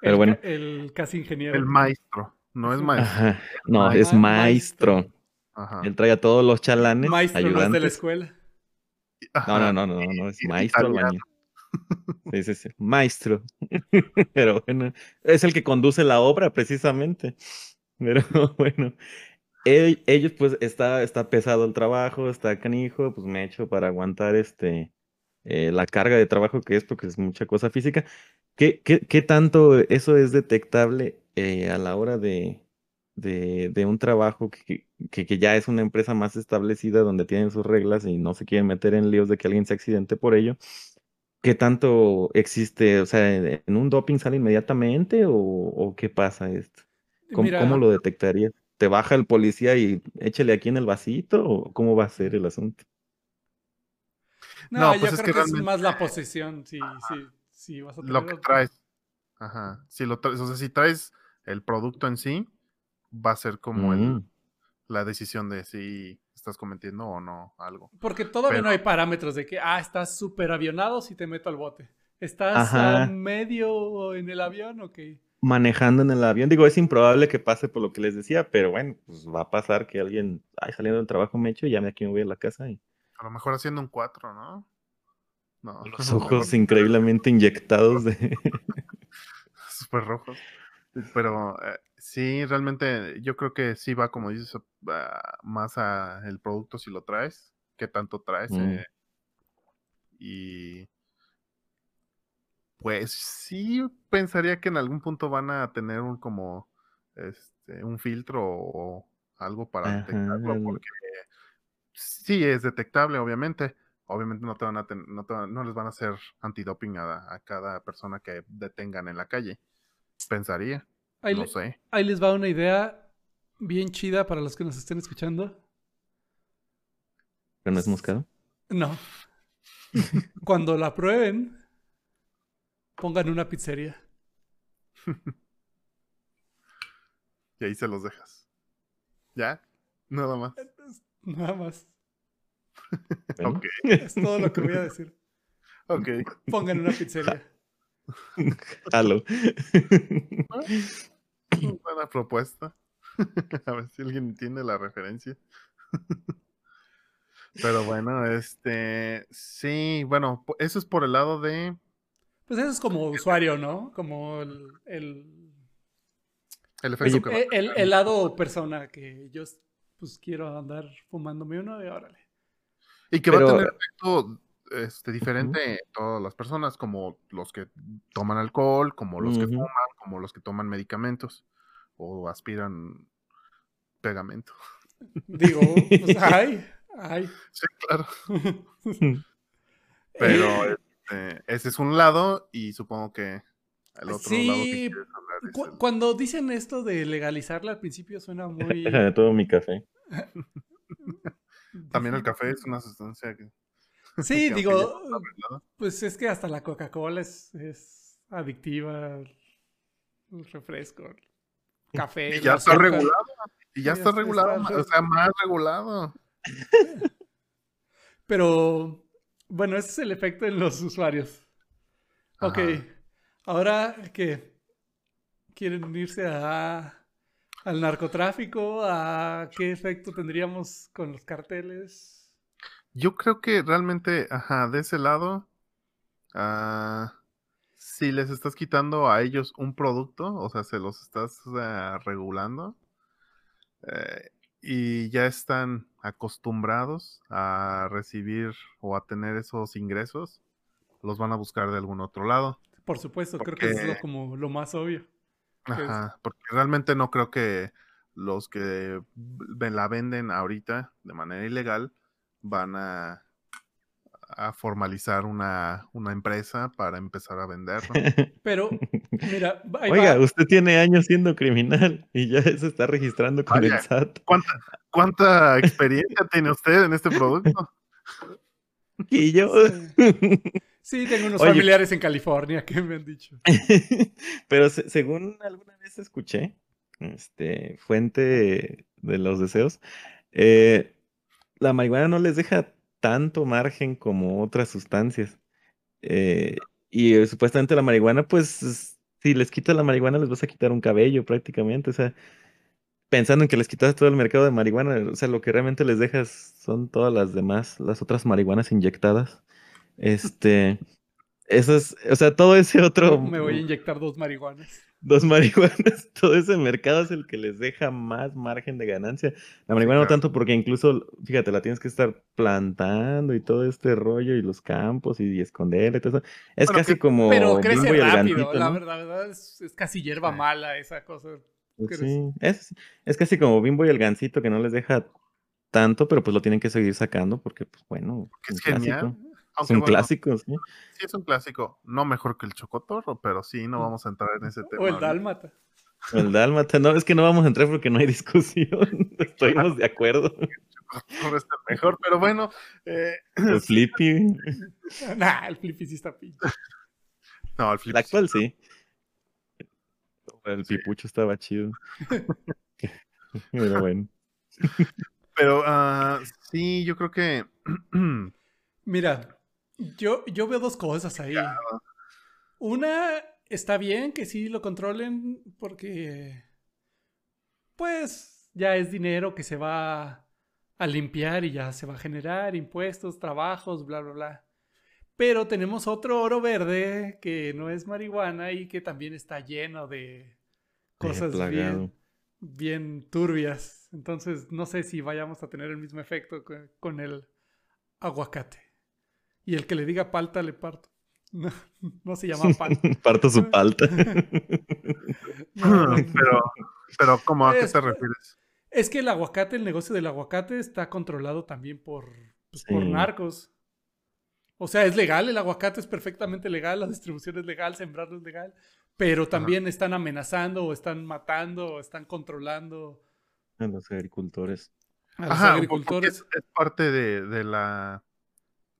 Pero el, bueno. ca- el casi ingeniero. El maestro, no es maestro. Ajá. No, Ma- es Ma- maestro. Ajá. Él trae a todos los chalanes, Maestro no es de la ayudantes. escuela. No, Ajá. no, no, no, no, es maestro albañil. Sí, sí, sí, maestro. Pero bueno, es el que conduce la obra precisamente. Pero bueno, ellos pues está, está pesado el trabajo, está canijo, pues me echo para aguantar este eh, la carga de trabajo que es porque es mucha cosa física. ¿Qué, qué, qué tanto eso es detectable eh, a la hora de, de, de un trabajo que, que, que ya es una empresa más establecida donde tienen sus reglas y no se quieren meter en líos de que alguien se accidente por ello? ¿Qué tanto existe? O sea, ¿en un doping sale inmediatamente o, o qué pasa esto? ¿Cómo, Mira, cómo lo detectarías? ¿Te baja el policía y échale aquí en el vasito o cómo va a ser el asunto? no, No, yo pues es creo que que es más la posesión. Sí, sí, sí, vas a Lo tener que otro- traes. Ajá. Si lo traes, o sea, si traes el producto en sí, va a ser como el, Mm, la decisión de si estás cometiendo o no algo. Porque todavía Pero- no hay parámetros de que, ah, estás súper avionado si te meto al bote. ¿Estás a medio en el avión o qué? Manejando en el avión, digo, es improbable que pase por lo que les decía, pero bueno, pues va a pasar que alguien, ay, saliendo del trabajo me echo y ya me aquí me voy a la casa y A lo mejor haciendo un 4, ¿no? No. los ojos increíblemente inyectados de... súper rojos. Pero eh, sí, realmente yo creo que sí va, como dices, más a el producto si lo traes, qué tanto traes. Mm. eh, y pues sí pensaría que en algún punto van a tener un como este un filtro o algo para Ajá, detectarlo, el- porque sí es detectable, obviamente. Obviamente no te van a ten- no, te van- no les van a hacer antidoping a, a cada persona que detengan en la calle. Pensaría, Ahí, no le- sé. ahí les va una idea bien chida para los que nos estén escuchando. ¿Pero no es moscado? No. Cuando la prueben, pongan una pizzería. Y ahí se los dejas. ¿Ya? Nada más. Nada más. Bueno, Ok, Es todo lo que voy a decir. ok. Pongan una pizzería. Jalo. Buena propuesta. A ver si alguien entiende la referencia. Pero bueno, este. Sí, bueno, eso es por el lado de. Pues eso es como usuario, ¿no? Como el, el- El efecto Oye, que Eh, El, lado persona que yo pues quiero andar fumándome uno de órale. Y que va a tener efecto este, diferente en todas las personas, como los que toman alcohol, como los que fuman, como los que toman medicamentos o aspiran pegamento. Digo, pues ay, ay. Sí, claro. Pero este, ese es un lado y supongo que el otro lado que hablar Cu- el- Cuando dicen esto de legalizarla al principio suena muy... Déjame todo mi café. También el café es una sustancia que... Sí, que digo, pues es que hasta la Coca-Cola es, es adictiva, el refresco, el café. Y ya está azúcar. regulado. Y ya está está- regulado, está- o sea, más regulado. Pero bueno, ese es el efecto en los usuarios. Ok, ahora que quieren irse a, al narcotráfico, ¿a qué efecto tendríamos con los carteles? Yo creo que realmente, ajá, de ese lado, ah, si les estás quitando a ellos un producto, o sea, se los estás regulando, eh, y ya están acostumbrados a recibir o a tener esos ingresos, los van a buscar de algún otro lado. Por supuesto, creo que eso es lo- como lo más obvio. es- Ajá, porque realmente no creo que los que la venden ahorita de manera ilegal van a, a formalizar una, una empresa para empezar a venderlo. Pero, mira, ahí Oiga, va. usted tiene años siendo criminal y ya se está registrando con Vaya. el SAT. ¿Cuánta, cuánta experiencia tiene usted en este producto? Y yo. Sí, tengo unos Oye. familiares en California que me han dicho. Pero se- según alguna vez escuché, este, fuente de los deseos, eh, la marihuana no les deja tanto margen como otras sustancias. Eh, y eh, supuestamente la marihuana, pues, si les quitas la marihuana, les vas a quitar un cabello prácticamente. O sea, pensando en que les quitas todo el mercado de marihuana, o sea, lo que realmente les dejas son todas las demás, las otras marihuanas inyectadas. Este, eso es, o sea, todo ese otro, Me voy a inyectar dos marihuanas. Dos marihuanas, todo ese mercado es el que les deja más margen de ganancia. La marihuana no claro. tanto porque incluso, fíjate, la tienes que estar plantando y todo este rollo y los campos y, esconderla y todo eso. Es Bueno, casi que- como Pero crece y rápido. La, ¿no? verdad, la verdad es, es casi hierba Sí. mala esa cosa. Pues sí, es, es casi como Bimbo y el Gansito que no les deja tanto, pero pues lo tienen que seguir sacando porque, pues bueno, es genial. clásico. Es Aunque un bueno, clásico, sí. sí es un clásico, no mejor que el chocotorro, pero sí, no vamos a entrar en ese tema. O el dálmata. El dálmata, no, es que no vamos a entrar porque no hay discusión. Estamos de acuerdo. Chocotorro es el mejor, pero bueno, eh, El Flippy, Nah, el flippy sí está pinche. no, el flip el actual sí. El pipucho estaba chido. Pero bueno. Pero ah, sí, yo creo que Mira, yo, yo veo dos cosas ahí. Una, está bien que sí lo controlen porque, pues, ya es dinero que se va a limpiar y ya se va a generar impuestos, trabajos, bla, bla, bla. Pero tenemos otro oro verde que no es marihuana y que también está lleno de cosas bien, bien turbias. Entonces, no sé si vayamos a tener el mismo efecto co- con el aguacate. Y el que le diga palta, le parto. No, no se llama palta. Parto su palta. No, no, no. pero, pero ¿cómo a qué Es- te refieres? Es que el aguacate, el negocio del aguacate está controlado también por, pues, por narcos. O sea, es legal, el aguacate es perfectamente legal, la distribución es legal, sembrarlo es legal, pero también están amenazando o están matando o están controlando A los agricultores. a los Ajá, agricultores. Es, es parte de, de la,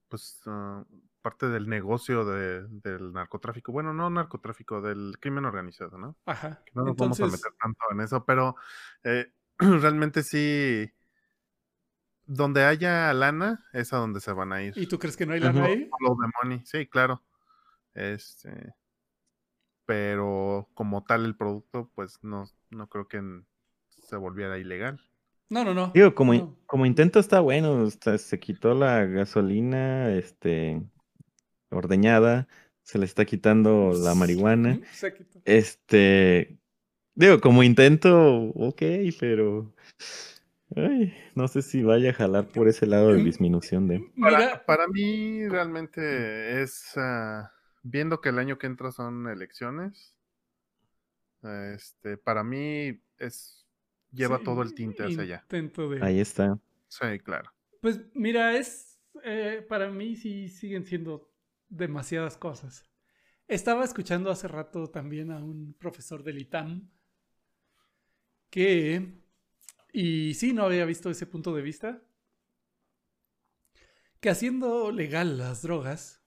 pues, ah, parte del negocio de- del narcotráfico. Bueno, no narcotráfico, del crimen organizado, ¿no? Ajá. No nos vamos a meter tanto en eso, pero eh, realmente sí, donde haya lana, es a donde se van a ir. ¿y tú crees que no hay lana ahí? Follow the money, sí, claro. Este, pero como tal el producto, pues no, no creo que se volviera ilegal. No, no, no. Digo, como, in- como intento está bueno, o sea, se quitó la gasolina, este, ordeñada, se le está quitando la marihuana. Se quitó. Este, Digo, como intento, ok, pero. Ay, no sé si vaya a jalar por ese lado de disminución de. Para, Mira, para mí realmente es, ah, viendo que el año que entra son elecciones, este, para mí es, lleva sí, todo el tinte hacia allá. De. Ahí está. Sí, claro. Pues mira, es eh, para mí sí siguen siendo demasiadas cosas. Estaba escuchando hace rato también a un profesor del ITAM que, y sí, no había visto ese punto de vista, que haciendo legal las drogas,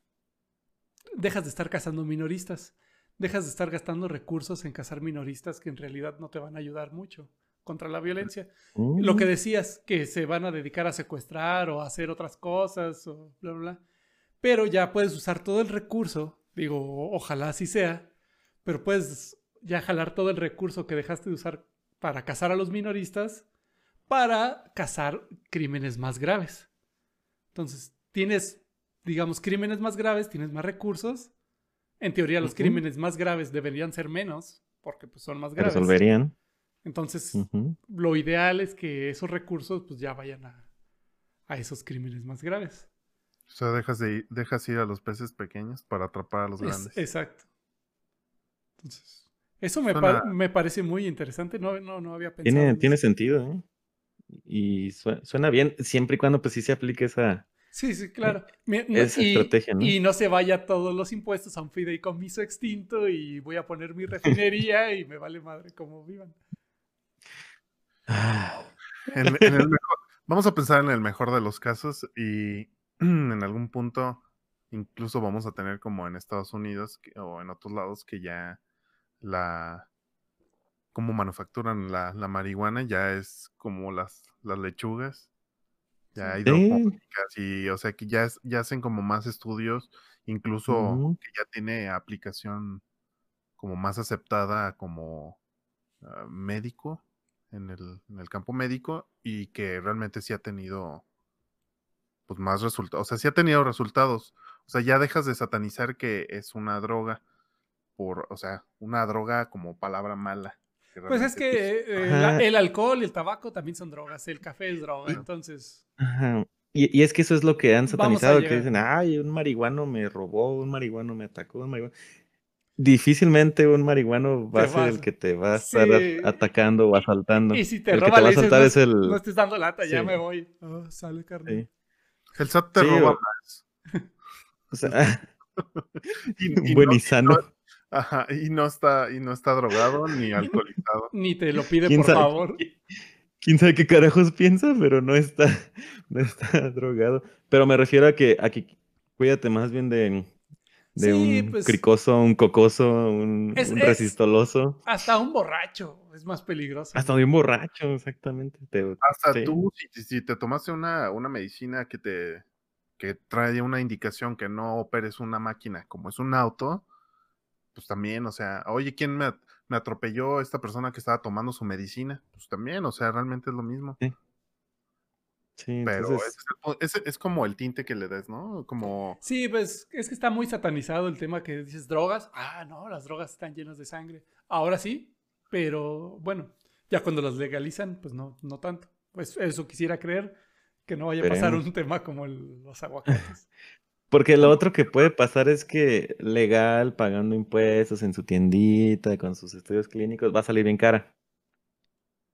dejas de estar cazando minoristas, dejas de estar gastando recursos en cazar minoristas que en realidad no te van a ayudar mucho contra la violencia. Lo que Mm, decías, que se van a dedicar a secuestrar o a hacer otras cosas, o bla, bla, bla. Pero ya puedes usar todo el recurso, digo, ojalá así sea, pero puedes ya jalar todo el recurso que dejaste de usar para cazar a los minoristas para cazar crímenes más graves. Entonces, tienes, digamos, crímenes más graves, tienes más recursos. En teoría, los crímenes más graves deberían ser menos, porque pues, son más graves. resolverían. Entonces, lo ideal es que esos recursos pues ya vayan a, a esos crímenes más graves. O sea, dejas, de ir, dejas ir a los peces pequeños para atrapar a los Es- grandes. exacto. Entonces, eso me, pa- me parece muy interesante. No, no, no había pensado. Tiene, en tiene eso. sentido, ¿eh? Y sue- suena bien, siempre y cuando pues sí se aplique esa, Sí, sí, claro. No- esa y, estrategia, ¿no? y no se vaya todos los impuestos a un fideicomiso extinto y voy a poner mi refinería y me vale madre como vivan. En- en el mejor- vamos a pensar en el mejor de los casos y en algún punto incluso vamos a tener como en Estados Unidos que- o en otros lados que ya la como manufacturan la, la marihuana ya es como las, las lechugas. Ya Sí. hidropónicas y o sea que ya es- ya hacen como más estudios incluso que ya tiene aplicación como más aceptada como ah, médico en el, en el campo médico y que realmente sí ha tenido pues más resultados, o sea, sí ha tenido resultados. O sea, ya dejas de satanizar que es una droga por, o sea, una droga como palabra mala. que Pues es que eh, la- el alcohol y el tabaco también son drogas. El café es droga. Y- Entonces, Ajá. Y, y es que eso es lo que han satanizado, que dicen, ay, un marihuano me robó, un marihuano me atacó, un marihuano. Difícilmente un marihuano va a ser el que te va a estar Sí. atacando o asaltando. y si te el que roba, te va a asaltar no, es el... no estés dando lata, ya me voy. Ah, sale carne. Sí. El SAT te Sí, roba o- más. o sea, Y, y buen no- y sano. ajá, y no está, y no está drogado ni alcoholizado. Ni te lo pide, ¿Quién por sabe? favor. quién sabe qué carajos piensa, pero no está, no está drogado. Pero me refiero a que, a que cuídate más bien de, de Sí, un pues- cricoso, un cocoso, un, Es- un es- resistoloso. Hasta un borracho es más peligroso. Hasta de un borracho, exactamente. Te- Hasta sí. tú, si, si te tomaste una, una medicina que te que trae una indicación que no operes una máquina como es un auto, pues también, o sea, oye, ¿quién me, me atropelló esta persona que estaba tomando su medicina? Pues también, o sea, realmente es lo mismo. Sí, Pero entonces, es, ese es como el tinte que le des, ¿no? Como, Sí, pues es que está muy satanizado el tema que dices drogas. Ah, no, las drogas están llenas de sangre. Ahora sí, pero bueno, ya cuando las legalizan, pues no, no tanto. Pues eso quisiera creer que no vaya a pasar un tema como el- los aguacates. porque lo otro que puede pasar es que legal, pagando impuestos en su tiendita, con sus estudios clínicos, va a salir bien cara.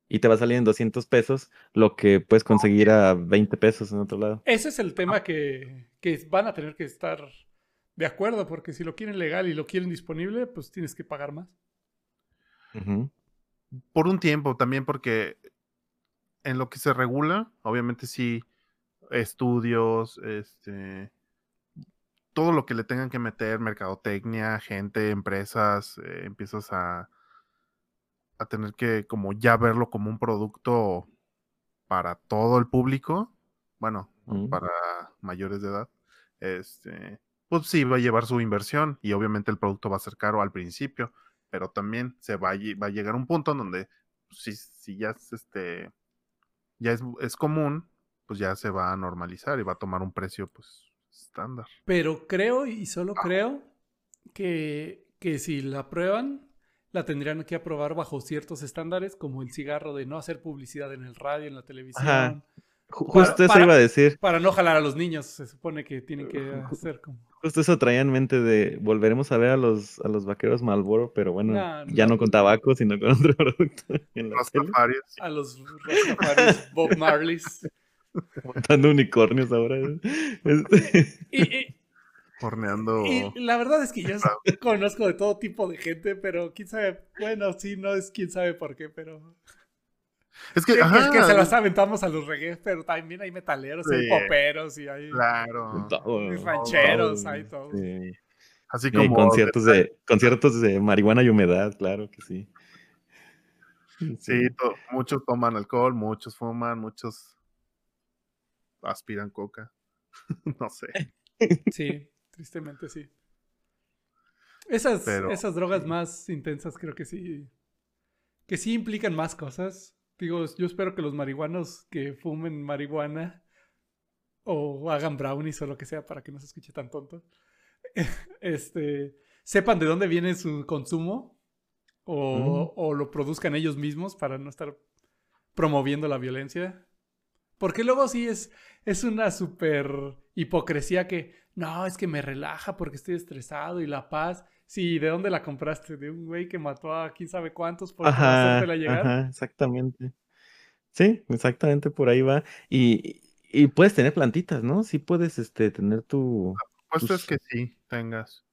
Y te va a salir en 200 pesos, lo que puedes conseguir a 20 pesos en otro lado. Ese es el tema que, que van a tener que estar de acuerdo, porque si lo quieren legal y lo quieren disponible, pues tienes que pagar más. Por un tiempo también, porque en lo que se regula, obviamente sí, estudios, este, todo lo que le tengan que meter, mercadotecnia, gente, empresas, eh, empiezas a, a tener que como ya verlo como un producto para todo el público, bueno, no Mm. para mayores de edad, este, pues sí va a llevar su inversión y obviamente el producto va a ser caro al principio, pero también se va a, va a llegar un punto en donde pues, si, si ya es este ya es, es común, pues ya se va a normalizar y va a tomar un precio pues estándar. Pero creo y solo creo que, que si la prueban, la tendrían que aprobar bajo ciertos estándares, como el cigarro de no hacer publicidad en el radio, en la televisión. Ajá. Ju- Para- Justo eso para- iba a decir. Para no jalar a los niños, se supone que tienen que hacer como... Justo eso traía en mente de volveremos a ver a los, a los vaqueros Malboro, pero bueno, No, ya no. no con tabaco, sino con otro producto en Los sí. A los Bob Marleys. montando unicornios ahora. Este, Y, y- horneando. y la verdad es que yo conozco de todo tipo de gente, pero quién sabe, bueno, sí, no es quién sabe por qué, pero... Es que, Que, que- se las aventamos a los reggae, pero también hay metaleros, hay Sí. poperos y hay Claro. hay rancheros, todo, hay todo. sí. Así Y hay como. conciertos de, conciertos de marihuana y humedad, claro que sí. Sí, to- muchos toman alcohol, muchos fuman, muchos aspiran coca. no sé. Sí, tristemente sí. Esas, Pero- esas drogas más intensas creo que sí. Que sí implican más cosas. Digo, yo espero que los marihuanos que fumen marihuana o hagan brownies o lo que sea para que no se escuche tan tonto. Este, sepan de dónde viene su consumo o, o lo produzcan ellos mismos para no estar promoviendo la violencia. Porque luego sí es, es una super hipocresía que, no, es que me relaja porque estoy estresado y la paz. Sí, ¿de dónde la compraste? ¿De un güey que mató a quién sabe cuántos por Ajá, hacértela llegar? ajá, exactamente. Sí, exactamente por ahí va. Y, y puedes tener plantitas, ¿no? Sí puedes este, tener tu... Puesto Pues- es que sí, tengas.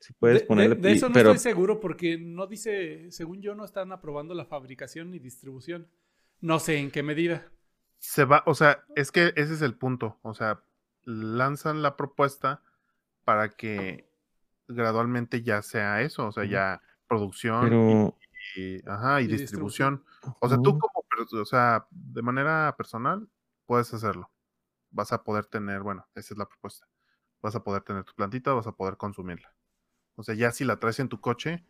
Sí puedes De, de- ponerle... de y- eso no pero, estoy seguro porque no dice, según yo, no están aprobando la fabricación ni distribución. No sé en qué medida. Se va, o sea, es que ese es el punto. O sea, lanzan la propuesta para que gradualmente ya sea eso. O sea, ya producción pero... y, ajá, y Y distribución. O sea, tú como, o sea, de manera personal, puedes hacerlo. Vas a poder tener, bueno, esa es la propuesta. Vas a poder tener tu plantita, vas a poder consumirla. O sea, ya si la traes en tu coche,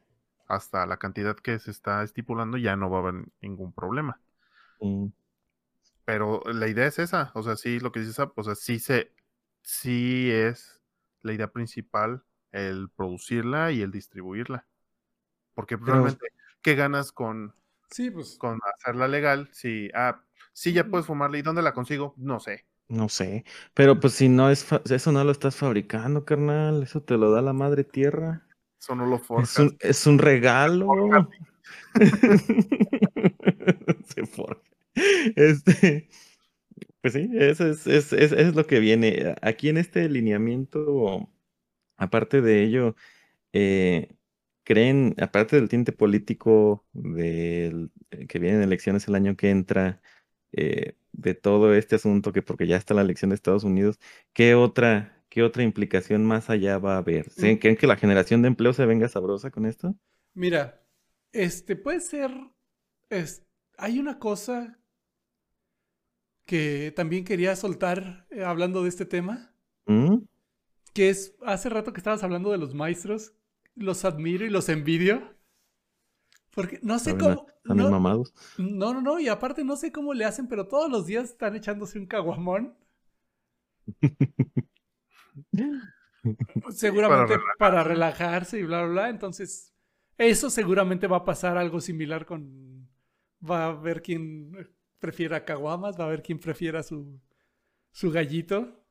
hasta la cantidad que se está estipulando, ya no va a haber ningún problema. Pero la idea es esa. O sea, sí, lo que dices, o sea, sí se, sí es la idea principal el producirla y el distribuirla. Porque Pero- realmente, ¿qué ganas con, Sí, pues. con hacerla legal, si, ah, sí ya puedes fumarla, ¿y dónde la consigo? No sé. No sé. Pero pues si no es... fa- Eso no lo estás fabricando, carnal. Eso te lo da la madre tierra. Eso no lo Es forjas. un, es un regalo. Se forja. Este, pues sí, eso es, es, es, es lo que viene. Aquí en este lineamiento, aparte de ello, eh, creen, aparte del tinte político del, eh, que vienen elecciones el año que entra, eh, de todo este asunto, que porque ya está la elección de Estados Unidos, ¿qué otra, qué otra implicación más allá va a haber? ¿Sí? Mm. ¿Creen que la generación de empleo se venga sabrosa con esto? Mira, este puede ser. es- hay una cosa que también quería soltar eh, hablando de este tema. ¿Mm? Que es hace rato que estabas hablando de los maestros. Los admiro y los envidio. Porque no sé a- cómo. a mis No, mamados. no, no, no. Y aparte no sé cómo le hacen, pero todos los días están echándose un caguamón. Seguramente para, relajarse y bla, bla, bla. Entonces, eso seguramente va a pasar algo similar con. Va a haber quien prefiera caguamas, va a haber quien prefiera su, su gallito.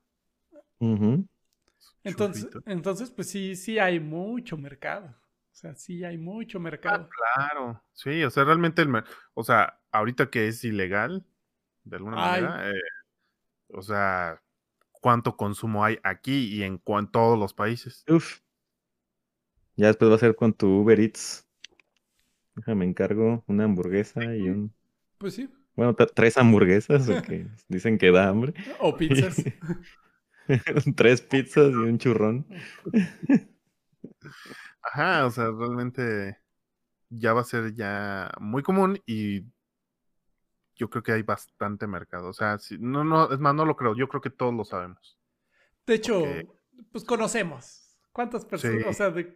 Entonces, Churrito. entonces, pues sí, sí hay mucho mercado. O sea, sí hay mucho mercado. Claro. Sí, o sea, realmente el o sea, ahorita que es ilegal, de alguna Ay. manera, eh, o sea, cuánto consumo hay aquí y en, cuan- todos los países. Uf. Ya después va a ser con tu Uber Eats. Déjame encargo una hamburguesa y un. Pues sí. Bueno, tres hamburguesas, dicen que da hambre. O pizzas. Tres pizzas y un churrón. Ajá, o sea, realmente ya va a ser ya muy común y yo creo que hay bastante mercado. O sea, si- no, no, es más, no lo creo, yo creo que todos lo sabemos. De hecho, pues conocemos. ¿Cuántas personas? Sí. O sea, de,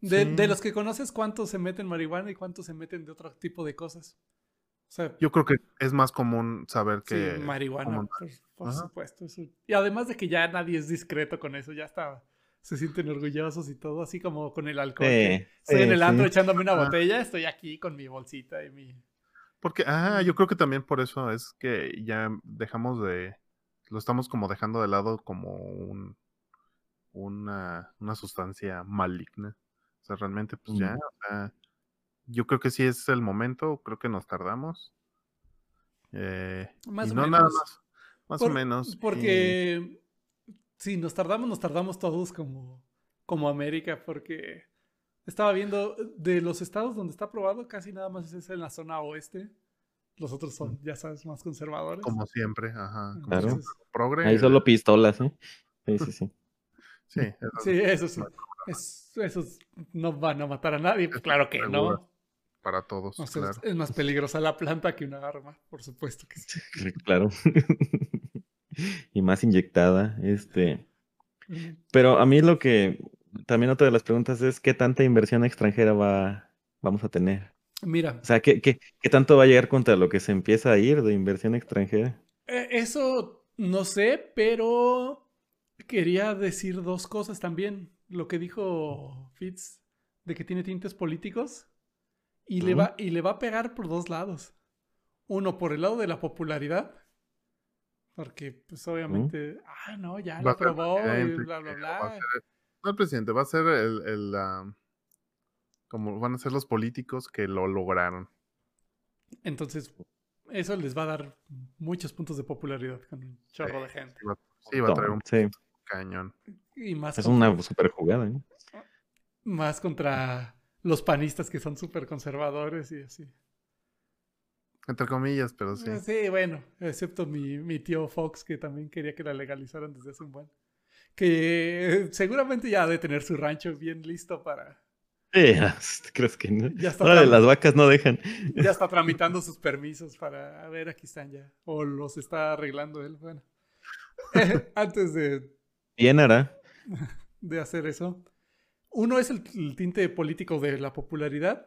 de, los que conoces, ¿cuántos se meten marihuana y cuántos se meten de otro tipo de cosas? Sea, Yo creo que es más común saber sí, que... marihuana, como- por, supuesto. eso. Y además de que ya nadie es discreto con eso, ya está. se sienten orgullosos y todo, así como con el alcohol. Sí, estoy en sí, el antro sí. echándome una botella, estoy aquí con mi bolsita y mi... Porque, ah, yo creo que también por eso es que ya dejamos de, lo estamos como dejando de lado como un, una, una sustancia maligna. O sea, realmente, pues ya, o sea, yo creo que sí es el momento, creo que nos tardamos. Eh, Más y o no nada menos. más, más Por- o menos. y- Porque si nos tardamos, nos tardamos todos como, como América, porque estaba viendo de los estados donde está aprobado, casi nada más es en la zona oeste. Los otros son, ya sabes, más conservadores. como siempre, ajá, como Claro. progre. Ahí solo pistolas, ¿eh? Sí, sí, sí. Sí, eso Sí, eso sí. Es- esos no van a matar a nadie. Pues claro que Seguro. no. Para todos, O sea, claro. Es más peligrosa la planta que una arma, por supuesto que sí. Claro. y más inyectada. Este. Pero a mí lo que. También otra de las preguntas es: ¿qué tanta inversión extranjera va, vamos a tener? Mira, O sea, ¿qué, qué, qué tanto va a llegar contra lo que se empieza a ir de inversión extranjera? Eh, Eso no sé, pero quería decir dos cosas también. Lo que dijo Fitz de que tiene tintes políticos y, le va, y le va a pegar por dos lados. Uno, por el lado de la popularidad, porque pues obviamente, ah, no, ya Va lo y presidente, bla, bla, que va a bla. ser- no el presidente, va a ser el, el, como van a ser los políticos que lo lograron. Entonces, eso les va a dar muchos puntos de popularidad con un chorro de gente. Sí, va, sí, va a traer un Sí, cañón. Y más es contra- una super jugada. ¿eh? Más contra los panistas que son súper conservadores y así. Entre comillas, pero sí. Eh, Sí, bueno, excepto mi, mi tío Fox, que también quería que la legalizaran desde hace un buen. Que seguramente ya ha de tener su rancho bien listo para. Sí, ¿crees que no? Ya está, las vacas no dejan. ya está tramitando sus permisos para. A ver, aquí están ya. O los está arreglando él. Bueno. Antes de, Bien hará. de hacer eso. Uno es el, el tinte político de la popularidad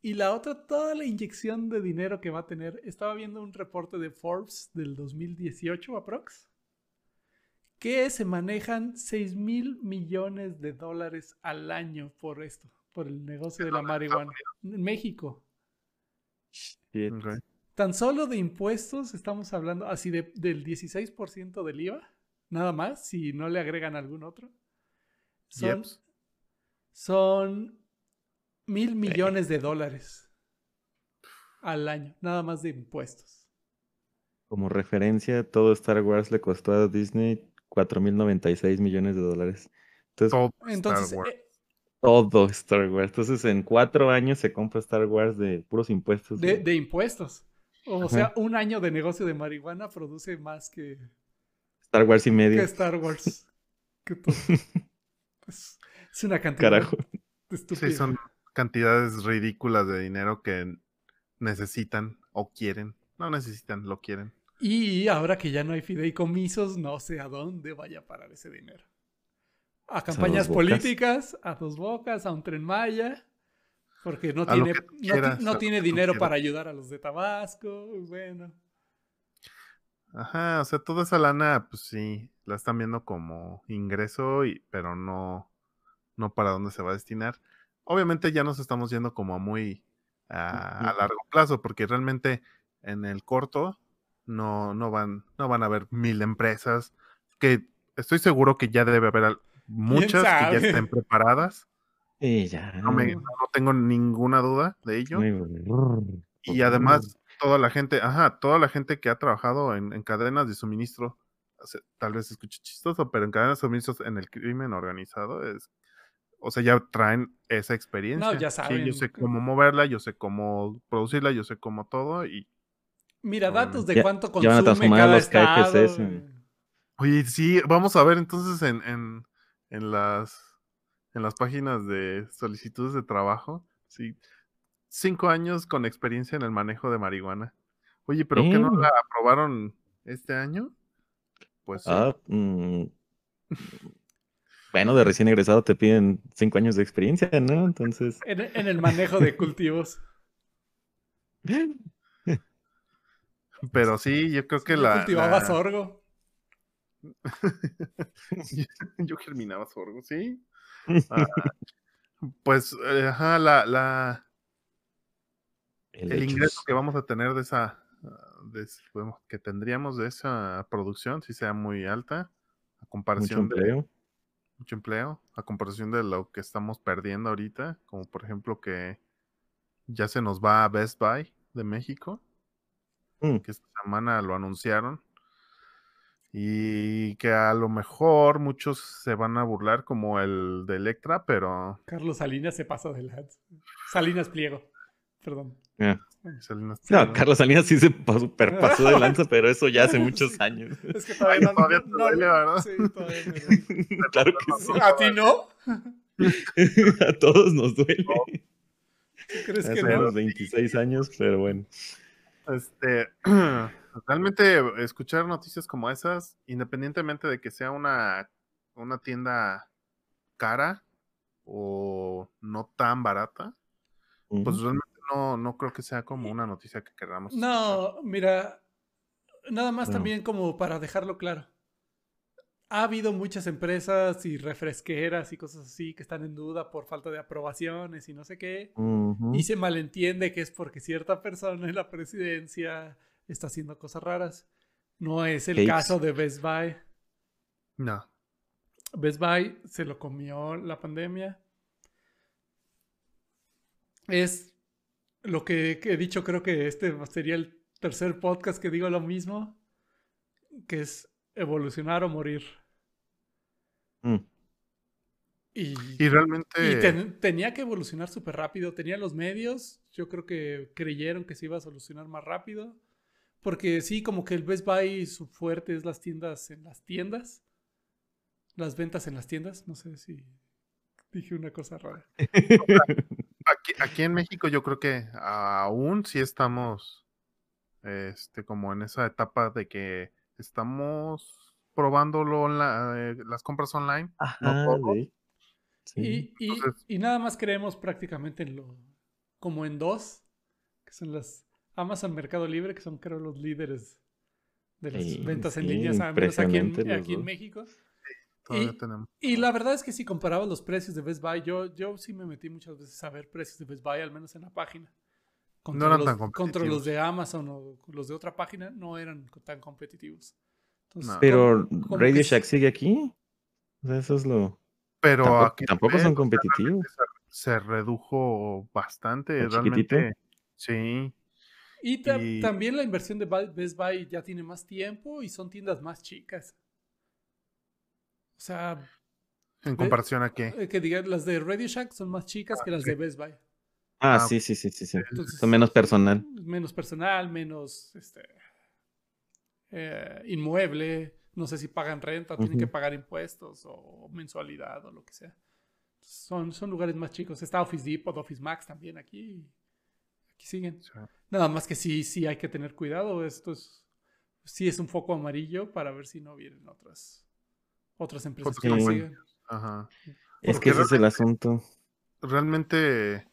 y la otra toda la inyección de dinero que va a tener. Estaba viendo un reporte de Forbes del 2018 aprox que se manejan 6 mil millones de dólares al año por esto, por el negocio de la marihuana. En México. Ok. Tan solo de impuestos estamos hablando así de, del 16% del IVA, nada más, si no le agregan algún otro. Son. Son mil millones de dólares al año, nada más de impuestos. Como referencia, todo Star Wars le costó a Disney 4.096 millones de dólares. Entonces, Todo Entonces, Star Wars. eh, todo Star Wars. Entonces, en cuatro años se compra Star Wars de puros impuestos. de, impuestos. O Ajá. sea, un año de negocio de marihuana produce más que, Star Wars y que medio. Star Wars. Que todo. es, es una cantidad Carajo. estúpida. Sí, son cantidades ridículas de dinero que necesitan o quieren. No necesitan, lo quieren. Y ahora que ya no hay fideicomisos, no sé a dónde vaya a parar ese dinero. A campañas políticas, a dos bocas, a un tren Maya, porque no A tiene, no tiene dinero para ayudar a los de Tabasco. Bueno, Ajá, o sea, toda esa lana, pues sí, la están viendo como ingreso, y, pero no, no para dónde se va a destinar. Obviamente ya nos estamos yendo como a muy a, largo plazo, porque realmente en el corto no, no van, no van a haber mil empresas, que estoy seguro que ya debe haber muchas que ya estén preparadas. Y ya. No, me- no tengo ninguna duda de ello. Muy- Y además, toda la gente, ajá, toda la gente que ha trabajado en, en cadenas de suministro, o sea, tal vez escuche chistoso, pero en cadenas de suministros en el crimen organizado es, o sea, ya traen esa experiencia. ya Sí, saben yo sé cómo moverla, yo sé cómo producirla, yo sé cómo todo y, mira, datos de Ya- cuánto ya van a consume transformar cada los estado. KFCs eh. en- oye, sí, vamos a ver entonces en, en, en las en las páginas de solicitudes de trabajo, sí, cinco años con experiencia en el manejo de marihuana. Oye, pero ¿qué no Mm. la aprobaron este año? Pues sí. Ah, mm, Bueno, de recién egresado te piden cinco años de experiencia, ¿no? Entonces, En, en el manejo de cultivos. Pero sí, yo creo que la, cultivaba la- sorgo. yo germinaba sorgo, ¿sí? Ah, pues, eh, ajá, la, la, el, ingreso que vamos a tener de esa, de, que tendríamos de esa producción, si sea muy alta, a comparación mucho empleo. de mucho empleo, a comparación de lo que estamos perdiendo ahorita, como por ejemplo que ya se nos va a Best Buy de México, mm. que esta semana lo anunciaron, y que a lo mejor muchos se van a burlar como el de Electra, pero... Carlos Salinas se pasó de la... Salinas Pliego, perdón. No, Carlos Salinas sí se pasó, pasó de lanza, pero eso ya hace muchos años. Es que todavía, todavía te duele, ¿verdad? Sí, todavía claro que sí. ¿A ti no? a todos nos duele. ¿Crees hace que no? unos 26 años, pero bueno. Este, realmente escuchar noticias como esas, independientemente de que sea una, una tienda cara o no tan barata, pues realmente no, no creo que sea como una noticia que queramos. No, mira, nada más también como para dejarlo claro. Ha habido muchas empresas y refresqueras y cosas así que están en duda por falta de aprobaciones y no sé qué. Y se malentiende que es porque cierta persona en la presidencia está haciendo cosas raras. No es el caso de Best Buy. No. Best Buy se lo comió la pandemia. Es lo que, he dicho, creo que este sería el tercer podcast que digo lo mismo, que es evolucionar o morir. Mm. Y, y, realmente... Y tenía que evolucionar súper rápido, tenía los medios, yo creo que creyeron que se iba a solucionar más rápido, porque sí, como que el Best Buy su fuerte es las tiendas en las tiendas, las ventas en las tiendas, no sé si dije una cosa rara. Aquí, en México yo creo que aún sí estamos este, como en esa etapa de que estamos probándolo eh, las compras online. y, y, nada más creemos prácticamente en lo como en dos, que son las Amazon Mercado Libre, que son creo los líderes de las ventas en línea, aquí, en, aquí en México y, la verdad es que si comparabas los precios de Best Buy, yo, yo sí me metí muchas veces a ver precios de Best Buy, al menos en la página. Contra no eran los, tan competitivos. Contra los de Amazon o los de otra página, no eran tan competitivos. Pero Radio Shack sigue aquí. eso es lo. Pero tampoco, tampoco son competitivos. Se, redujo bastante, realmente. Sí. Y, también la inversión de Best Buy ya tiene más tiempo y son tiendas más chicas. O sea. ¿En comparación a qué? Eh, que digan, las de Radio Shack son más chicas que las de Best Buy. Ah, ah sí, sí, sí, sí. sí. son menos personal. Menos personal, menos este, eh, inmueble. No sé si pagan renta, o tienen que pagar impuestos o mensualidad o lo que sea. Son, son lugares más chicos. Está Office Depot, Office Max también aquí. Aquí siguen. Nada más que sí, sí hay que tener cuidado. Esto es, sí es un foco amarillo para ver si no vienen otras otras empresas que Ajá. Es que ese es el asunto. Realmente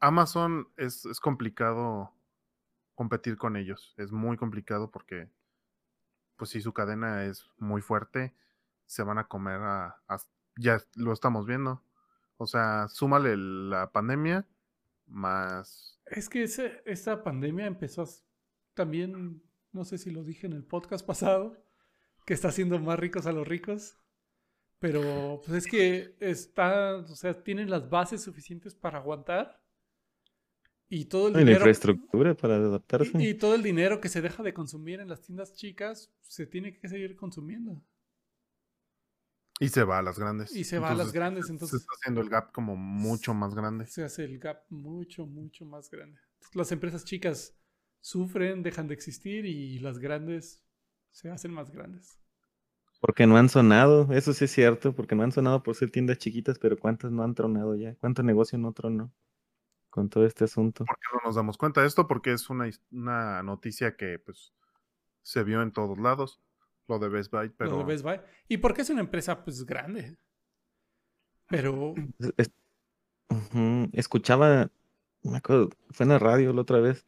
Amazon es, complicado competir con ellos. Es muy complicado porque, pues si su cadena es muy fuerte, se van a comer a, ya lo estamos viendo. O sea, súmale la pandemia más... Es que ese, esa pandemia empezó también, no sé si lo dije en el podcast pasado, que está haciendo más ricos a los ricos. Pero pues es que está, o sea, tienen las bases suficientes para aguantar. Y todo el dinero. La infraestructura para adaptarse. Y, todo el dinero que se deja de consumir en las tiendas chicas se tiene que seguir consumiendo. Y se va a las grandes. Y se va a las grandes, entonces. Se está haciendo el gap como mucho más grande. Se hace el gap mucho, mucho más grande. las empresas chicas sufren, dejan de existir y las grandes se hacen más grandes. Porque no han sonado, eso sí es cierto, porque no han sonado por ser tiendas chiquitas, pero ¿cuántas no han tronado ya? ¿Cuánto negocio no tronó con todo este asunto? ¿Por qué no nos damos cuenta de esto? Porque es una, una noticia que pues se vio en todos lados, lo de Best Buy, pero... Lo de Best Buy. Y porque es una empresa pues grande. Pero... Escuchaba, me acuerdo, fue en la radio la otra vez,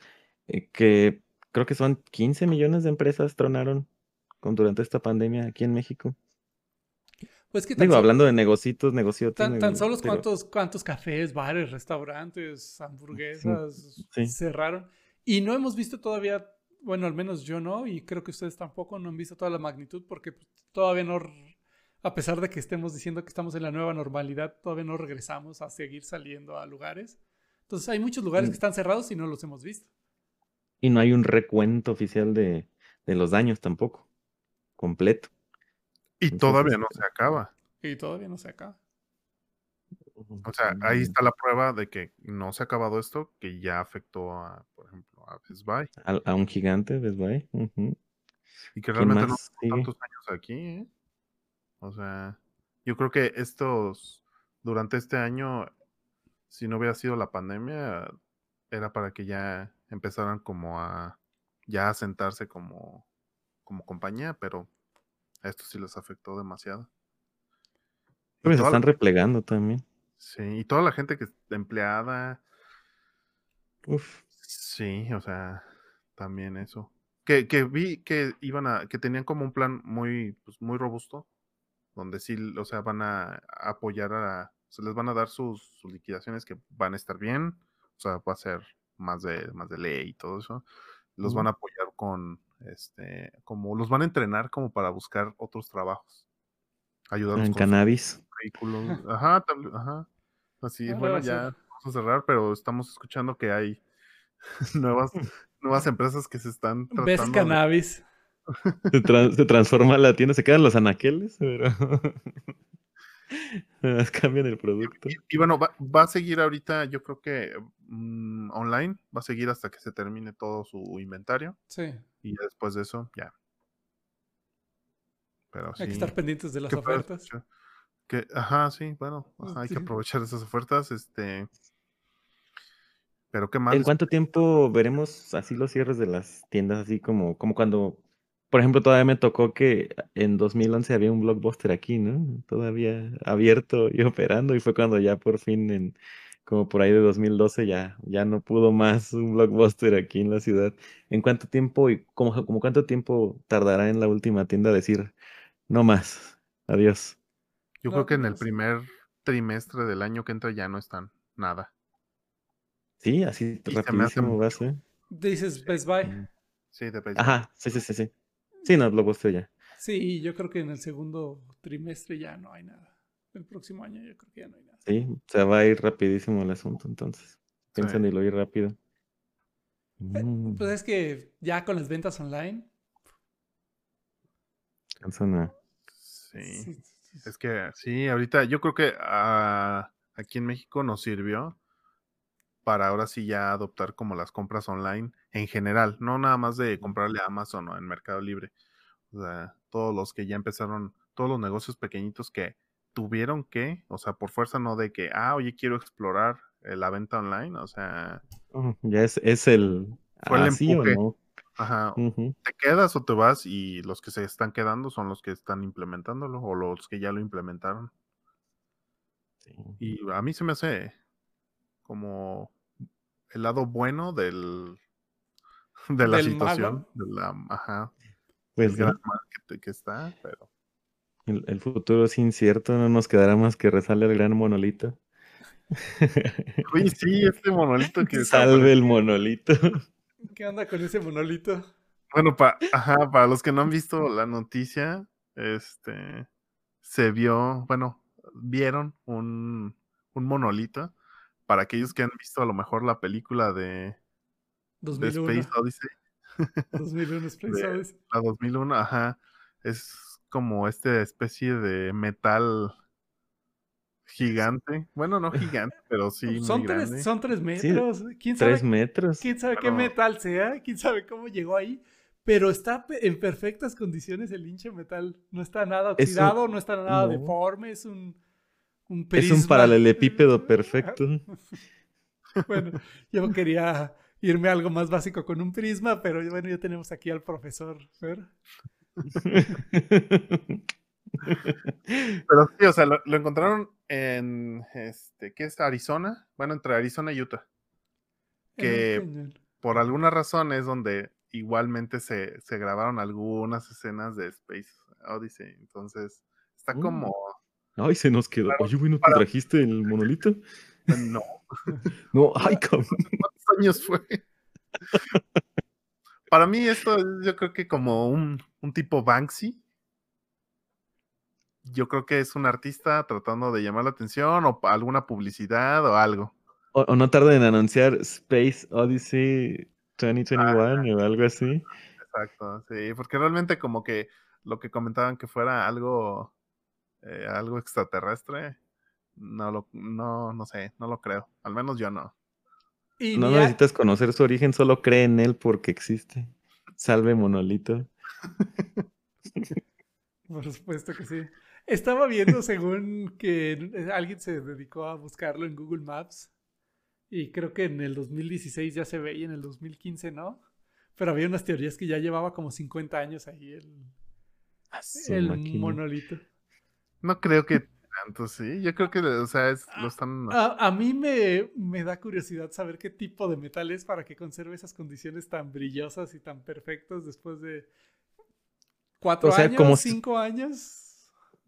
eh, que creo que son 15 millones de empresas tronaron con, durante esta pandemia aquí en México? Pues que Digo, hablando de negocios, negocios. Tan, tan solos cuántos, cuántos cafés, bares, restaurantes, hamburguesas sí. cerraron. Y no hemos visto todavía, bueno, al menos yo no, y creo que ustedes tampoco no han visto toda la magnitud porque pues, todavía no, a pesar de que estemos diciendo que estamos en la nueva normalidad, todavía no regresamos a seguir saliendo a lugares. Entonces hay muchos lugares Mm. que están cerrados y no los hemos visto. Y no hay un recuento oficial de, de los daños tampoco, completo. Y Entonces, todavía no este se acaba. Y todavía no se acaba. O sea, ahí Mm, está la prueba de que no se ha acabado esto, que ya afectó a, por ejemplo, a Best Buy. A, a un gigante, Best Buy. Y que ¿Quién realmente no tantos años aquí, ¿eh? O sea, yo creo que estos, durante este año, si no hubiera sido la pandemia, era para que ya empezaran como a, ya a sentarse como, como compañía, pero a esto sí les afectó demasiado. Creo que se la- están replegando también. sí, y toda la gente que está empleada, Uf. Sí, o sea, también eso. Que, que vi que iban a, que tenían como un plan muy, pues, muy robusto, donde sí, o sea, van a apoyar a, se les van a dar sus, sus liquidaciones que van a estar bien, o sea, va a ser más de, más de ley y todo eso. Los van a apoyar con, este, como, los van a entrenar como para buscar otros trabajos. Ayudarlos En con cannabis. vehículos. Ajá, ajá. Así, bueno, ya vamos a cerrar, pero estamos escuchando que hay nuevas, nuevas empresas que se están Ves tratando de- cannabis. Se, tran- se transforma la tienda, se quedan los anaqueles, pero cambian el producto. Y bueno, va, va a seguir ahorita, yo creo que mm, online, va a seguir hasta que se termine todo su inventario Sí. y ya después de eso, ya. Pero Hay que estar pendientes de las ofertas. Que, ajá, sí, bueno, ajá, hay que aprovechar esas ofertas, este. Pero qué más. ¿En cuánto tiempo veremos así los cierres de las tiendas? Así como, como cuando, por ejemplo, todavía me tocó que en 2011 había un blockbuster aquí, ¿no? Todavía abierto y operando y fue cuando ya por fin, en, como por ahí de 2012, ya, ya no pudo más un blockbuster aquí en la ciudad. ¿En cuánto tiempo y como, como cuánto tiempo tardará en la última tienda decir, no más, adiós? Yo No, creo que en pues, el sé. primer trimestre del año que entra ya no están nada. Sí, así rapidísimo va a mucho. ser. Dices Best Buy. Sí, de Best Buy. Ajá, sí, sí, sí, sí. Sí, no, blockbuster ya. Sí, yo creo que en el segundo trimestre ya no hay nada. El próximo año yo creo que ya no hay nada. Sí, se va a ir rapidísimo el asunto, entonces. Sí. Piensan y lo ir rápido. Eh, Mm, Pues es que ya con las ventas online. alcanzan a- Sí. sí, sí, sí. Es que sí, ahorita yo creo que ah, aquí en México nos sirvió para ahora sí ya adoptar como las compras online en general, no nada más de comprarle a Amazon o en Mercado Libre. O sea, todos los que ya empezaron, todos los negocios pequeñitos que tuvieron que, o sea, por fuerza no de que, ah, oye, quiero explorar eh, la venta online, o sea, ya es, es el Fue el así o empuje. no. ajá, te quedas o te vas y los que se están quedando son los que están implementándolo o los que ya lo implementaron. Sí. Y a mí se me hace como el lado bueno del de la Del situación, de la, ajá, Pues el sí, gran mal que, te- que está, pero el, el futuro es incierto, no nos quedará más que rezarle al gran monolito. Oye, sí, este monolito que Salve el monolito. ¿Qué onda con ese monolito? Bueno, pa, ajá, para los que no han visto la noticia, este se vio, bueno, vieron un, un monolito. Para aquellos que han visto a lo mejor la película de 2001. Space Odyssey, 2001 Space de- Odyssey. la 2001, ajá, es como esta especie de metal gigante. Bueno, no gigante, pero sí muy son, grande. tres, son tres metros. ¿Quién sabe, Tres metros. quién sabe qué metal sea? ¿Quién sabe cómo llegó ahí? Pero está en perfectas condiciones el hinche metal. No está nada Es un- oxidado, no está nada no. deforme. Es un, un Es un paralelepípedo perfecto. Bueno, yo quería irme a algo más básico con un prisma, pero bueno, ya tenemos aquí al profesor. Fer. Pero sí, o sea, lo, lo encontraron en, este, ¿qué es? Arizona. Bueno, entre Arizona y Utah. Que-. Por alguna razón es donde igualmente se, se grabaron algunas escenas de Space Odyssey. Entonces, está Uh. como. Ay, se nos quedó. Oye, güey, ¿no te trajiste el monolito? No, No, ay, cabrón. ¿cuántos años fue? Para mí, esto es, yo creo que como un, un tipo Banksy. Yo creo que es un artista tratando de llamar la atención o alguna publicidad o algo. O, o no tarda en anunciar Space Odyssey 2021 o algo así. Exacto, sí, porque realmente como que lo que comentaban que fuera algo, eh, algo extraterrestre, no lo, no, no sé, no lo creo. Al menos yo no. Y No necesitas conocer su origen, solo cree en él porque existe. Salve monolito. Por supuesto que sí. Estaba viendo según que alguien se dedicó a buscarlo en Google Maps y creo que en el 2016 ya se ve y en el 2015 no. Pero había unas teorías que ya llevaba como 50 años ahí el, monolito. No creo que tanto, sí. Yo creo que, o sea, es- lo están... A, a mí me, me da curiosidad saber qué tipo de metal es para que conserve esas condiciones tan brillosas y tan perfectas después de cuatro O sea, años, como cinco años.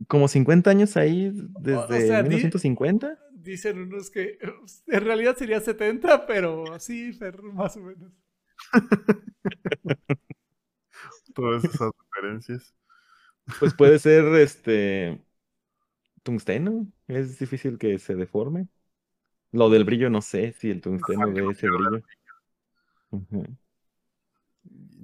Como 50 años ahí desde sea, di- 1950. Dicen unos que en realidad sería 70, pero así, Fer, más o menos. Todas esas referencias. Pues puede ser este tungsteno. Es difícil que se deforme. Lo del brillo no sé si el tungsteno de ese brillo.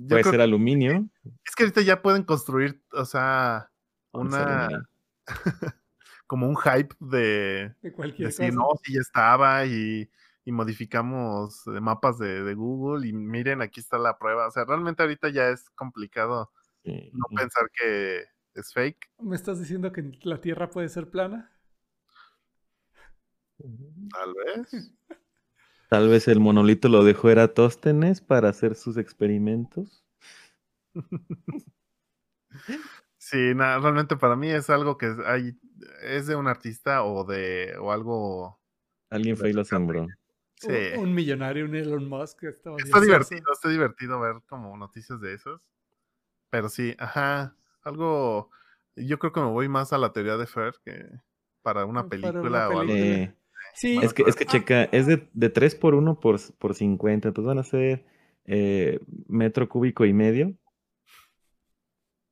Puede ser aluminio. Es que ahorita ya pueden construir, o sea, Vamos a una, como un hype de De cualquier decir, cosa. no, sí ya estaba y, y modificamos eh, mapas de, de Google y miren, aquí está la prueba. O sea, realmente ahorita ya es complicado Sí. no pensar que es fake. ¿Me estás diciendo que la Tierra puede ser plana? Tal vez. Tal vez el monolito lo dejó Eratóstenes para hacer sus experimentos. Sí, na- realmente para mí es algo que es- hay, es de un artista o de o algo. Alguien fue y lo sembró. Sí. Un, un millonario, un Elon Musk. Está, divertido, está divertido ver como noticias de esos. Pero sí, ajá, algo. Yo creo que me voy más a la teoría de Fer que para una Para una película o algo. Eh, Sí, es que, es que checa, es de, de 3 por 1 por, por 50, entonces van a ser eh, metro cúbico y medio.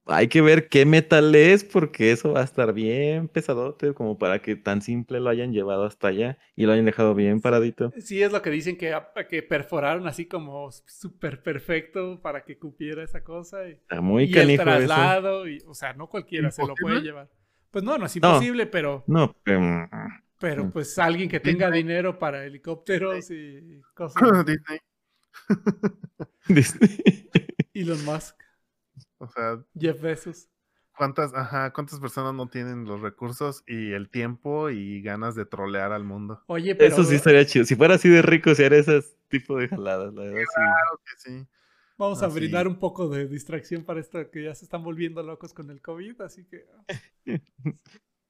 Hay que ver qué metal es, porque eso va a estar bien pesadote, como para que tan simple lo hayan llevado hasta allá y lo hayan dejado bien paradito. Sí, es lo que dicen que, que perforaron así como súper perfecto para que cupiera esa cosa. Y, Está muy y el eso. traslado, y, o sea, no cualquiera se lo puede llevar. Pues no, no es No. imposible, pero, No, em, pero Mm. pues alguien que tenga Disney. dinero para helicópteros y cosas. Disney. Disney. Elon Musk, O sea, Jeff Bezos. ¿cuántas, ajá, cuántas personas no tienen los recursos y el tiempo y ganas de trolear al mundo? Oye, pero Eso sí estaría chido. Si fuera así de rico, si haría ese tipo de jaladas, la verdad, sí. Claro que sí. vamos a brindar un poco de distracción para esto que ya se están volviendo locos con el COVID, así que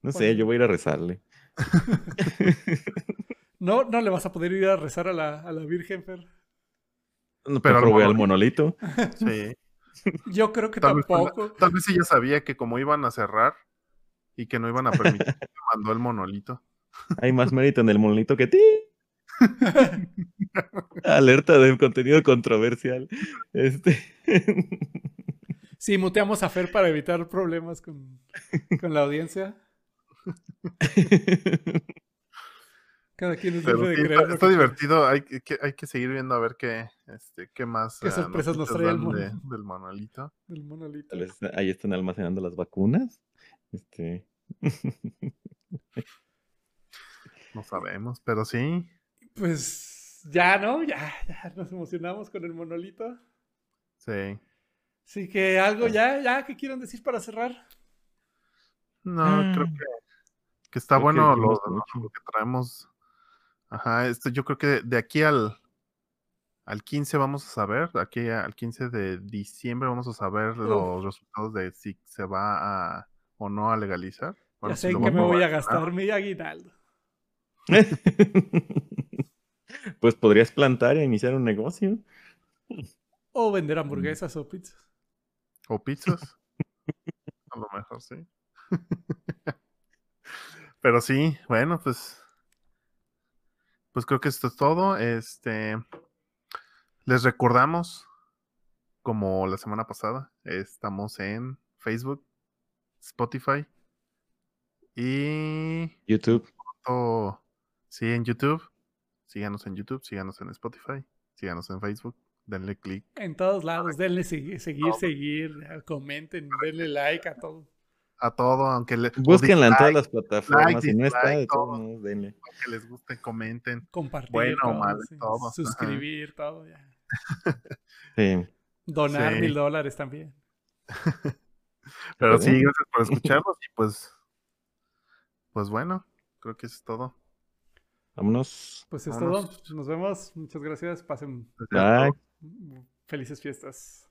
No sé, yo voy a ir a rezarle. no, no le vas a poder ir a rezar a la, a la Virgen, Fer. No, Pero pero al monolito. Sí. Yo creo que Tal vez, tampoco. tal vez ella sabía que como iban a cerrar y que no iban a permitir, mandó el monolito. Hay más mérito en el monolito que ti. Alerta de contenido controversial. Este. Sí, muteamos a Fer para evitar problemas con, con la audiencia. Cada quien es libre de sí, creer. está, que divertido, hay que, hay que seguir viendo a ver qué, este, qué más ¿Qué eh, sorpresas nos trae el de- del monolito. del monolito. Ahí están almacenando las vacunas. Este. No sabemos, pero sí. Pues ya, ¿no? Ya, ya nos emocionamos con el monolito. Sí. Así que algo ya, ya, ¿qué quieren decir para cerrar? No, creo Ah. que, que está Creo que bueno lo- mucho. lo que traemos. Ajá, esto yo creo que de aquí al, al 15 vamos a saber, de aquí al 15 de diciembre vamos a saber los resultados de si se va a o no a legalizar. Bueno, ya si sé en lo qué me voy a gastar mi aguinaldo. pues podrías plantar e iniciar un negocio. O vender hamburguesas o pizzas. O pizzas. A lo mejor sí. Pero sí, bueno, pues. Pues creo que esto es todo. Este. Les recordamos, como la semana pasada, estamos en Facebook, Spotify y YouTube. sí, en YouTube. Síganos en YouTube, síganos en Spotify, síganos en Facebook, denle click. En todos lados, denle seguir, seguir, seguir, comenten, denle like a todo. A todo, aunque le, Búsquenla en todas las plataformas. Si no está, de todos todo. modos, denle. aunque les guste, comenten. Compartir, Bueno todo, malo, sí, todo, ajá. suscribir, todo. ya. Sí. Donar Sí. mil dólares también. Pero Está sí, gracias por escucharnos y pues, pues bueno, creo que eso es todo. Vámonos. Pues es Vámonos. todo. Nos vemos. Muchas gracias. Pasen Bye. felices fiestas.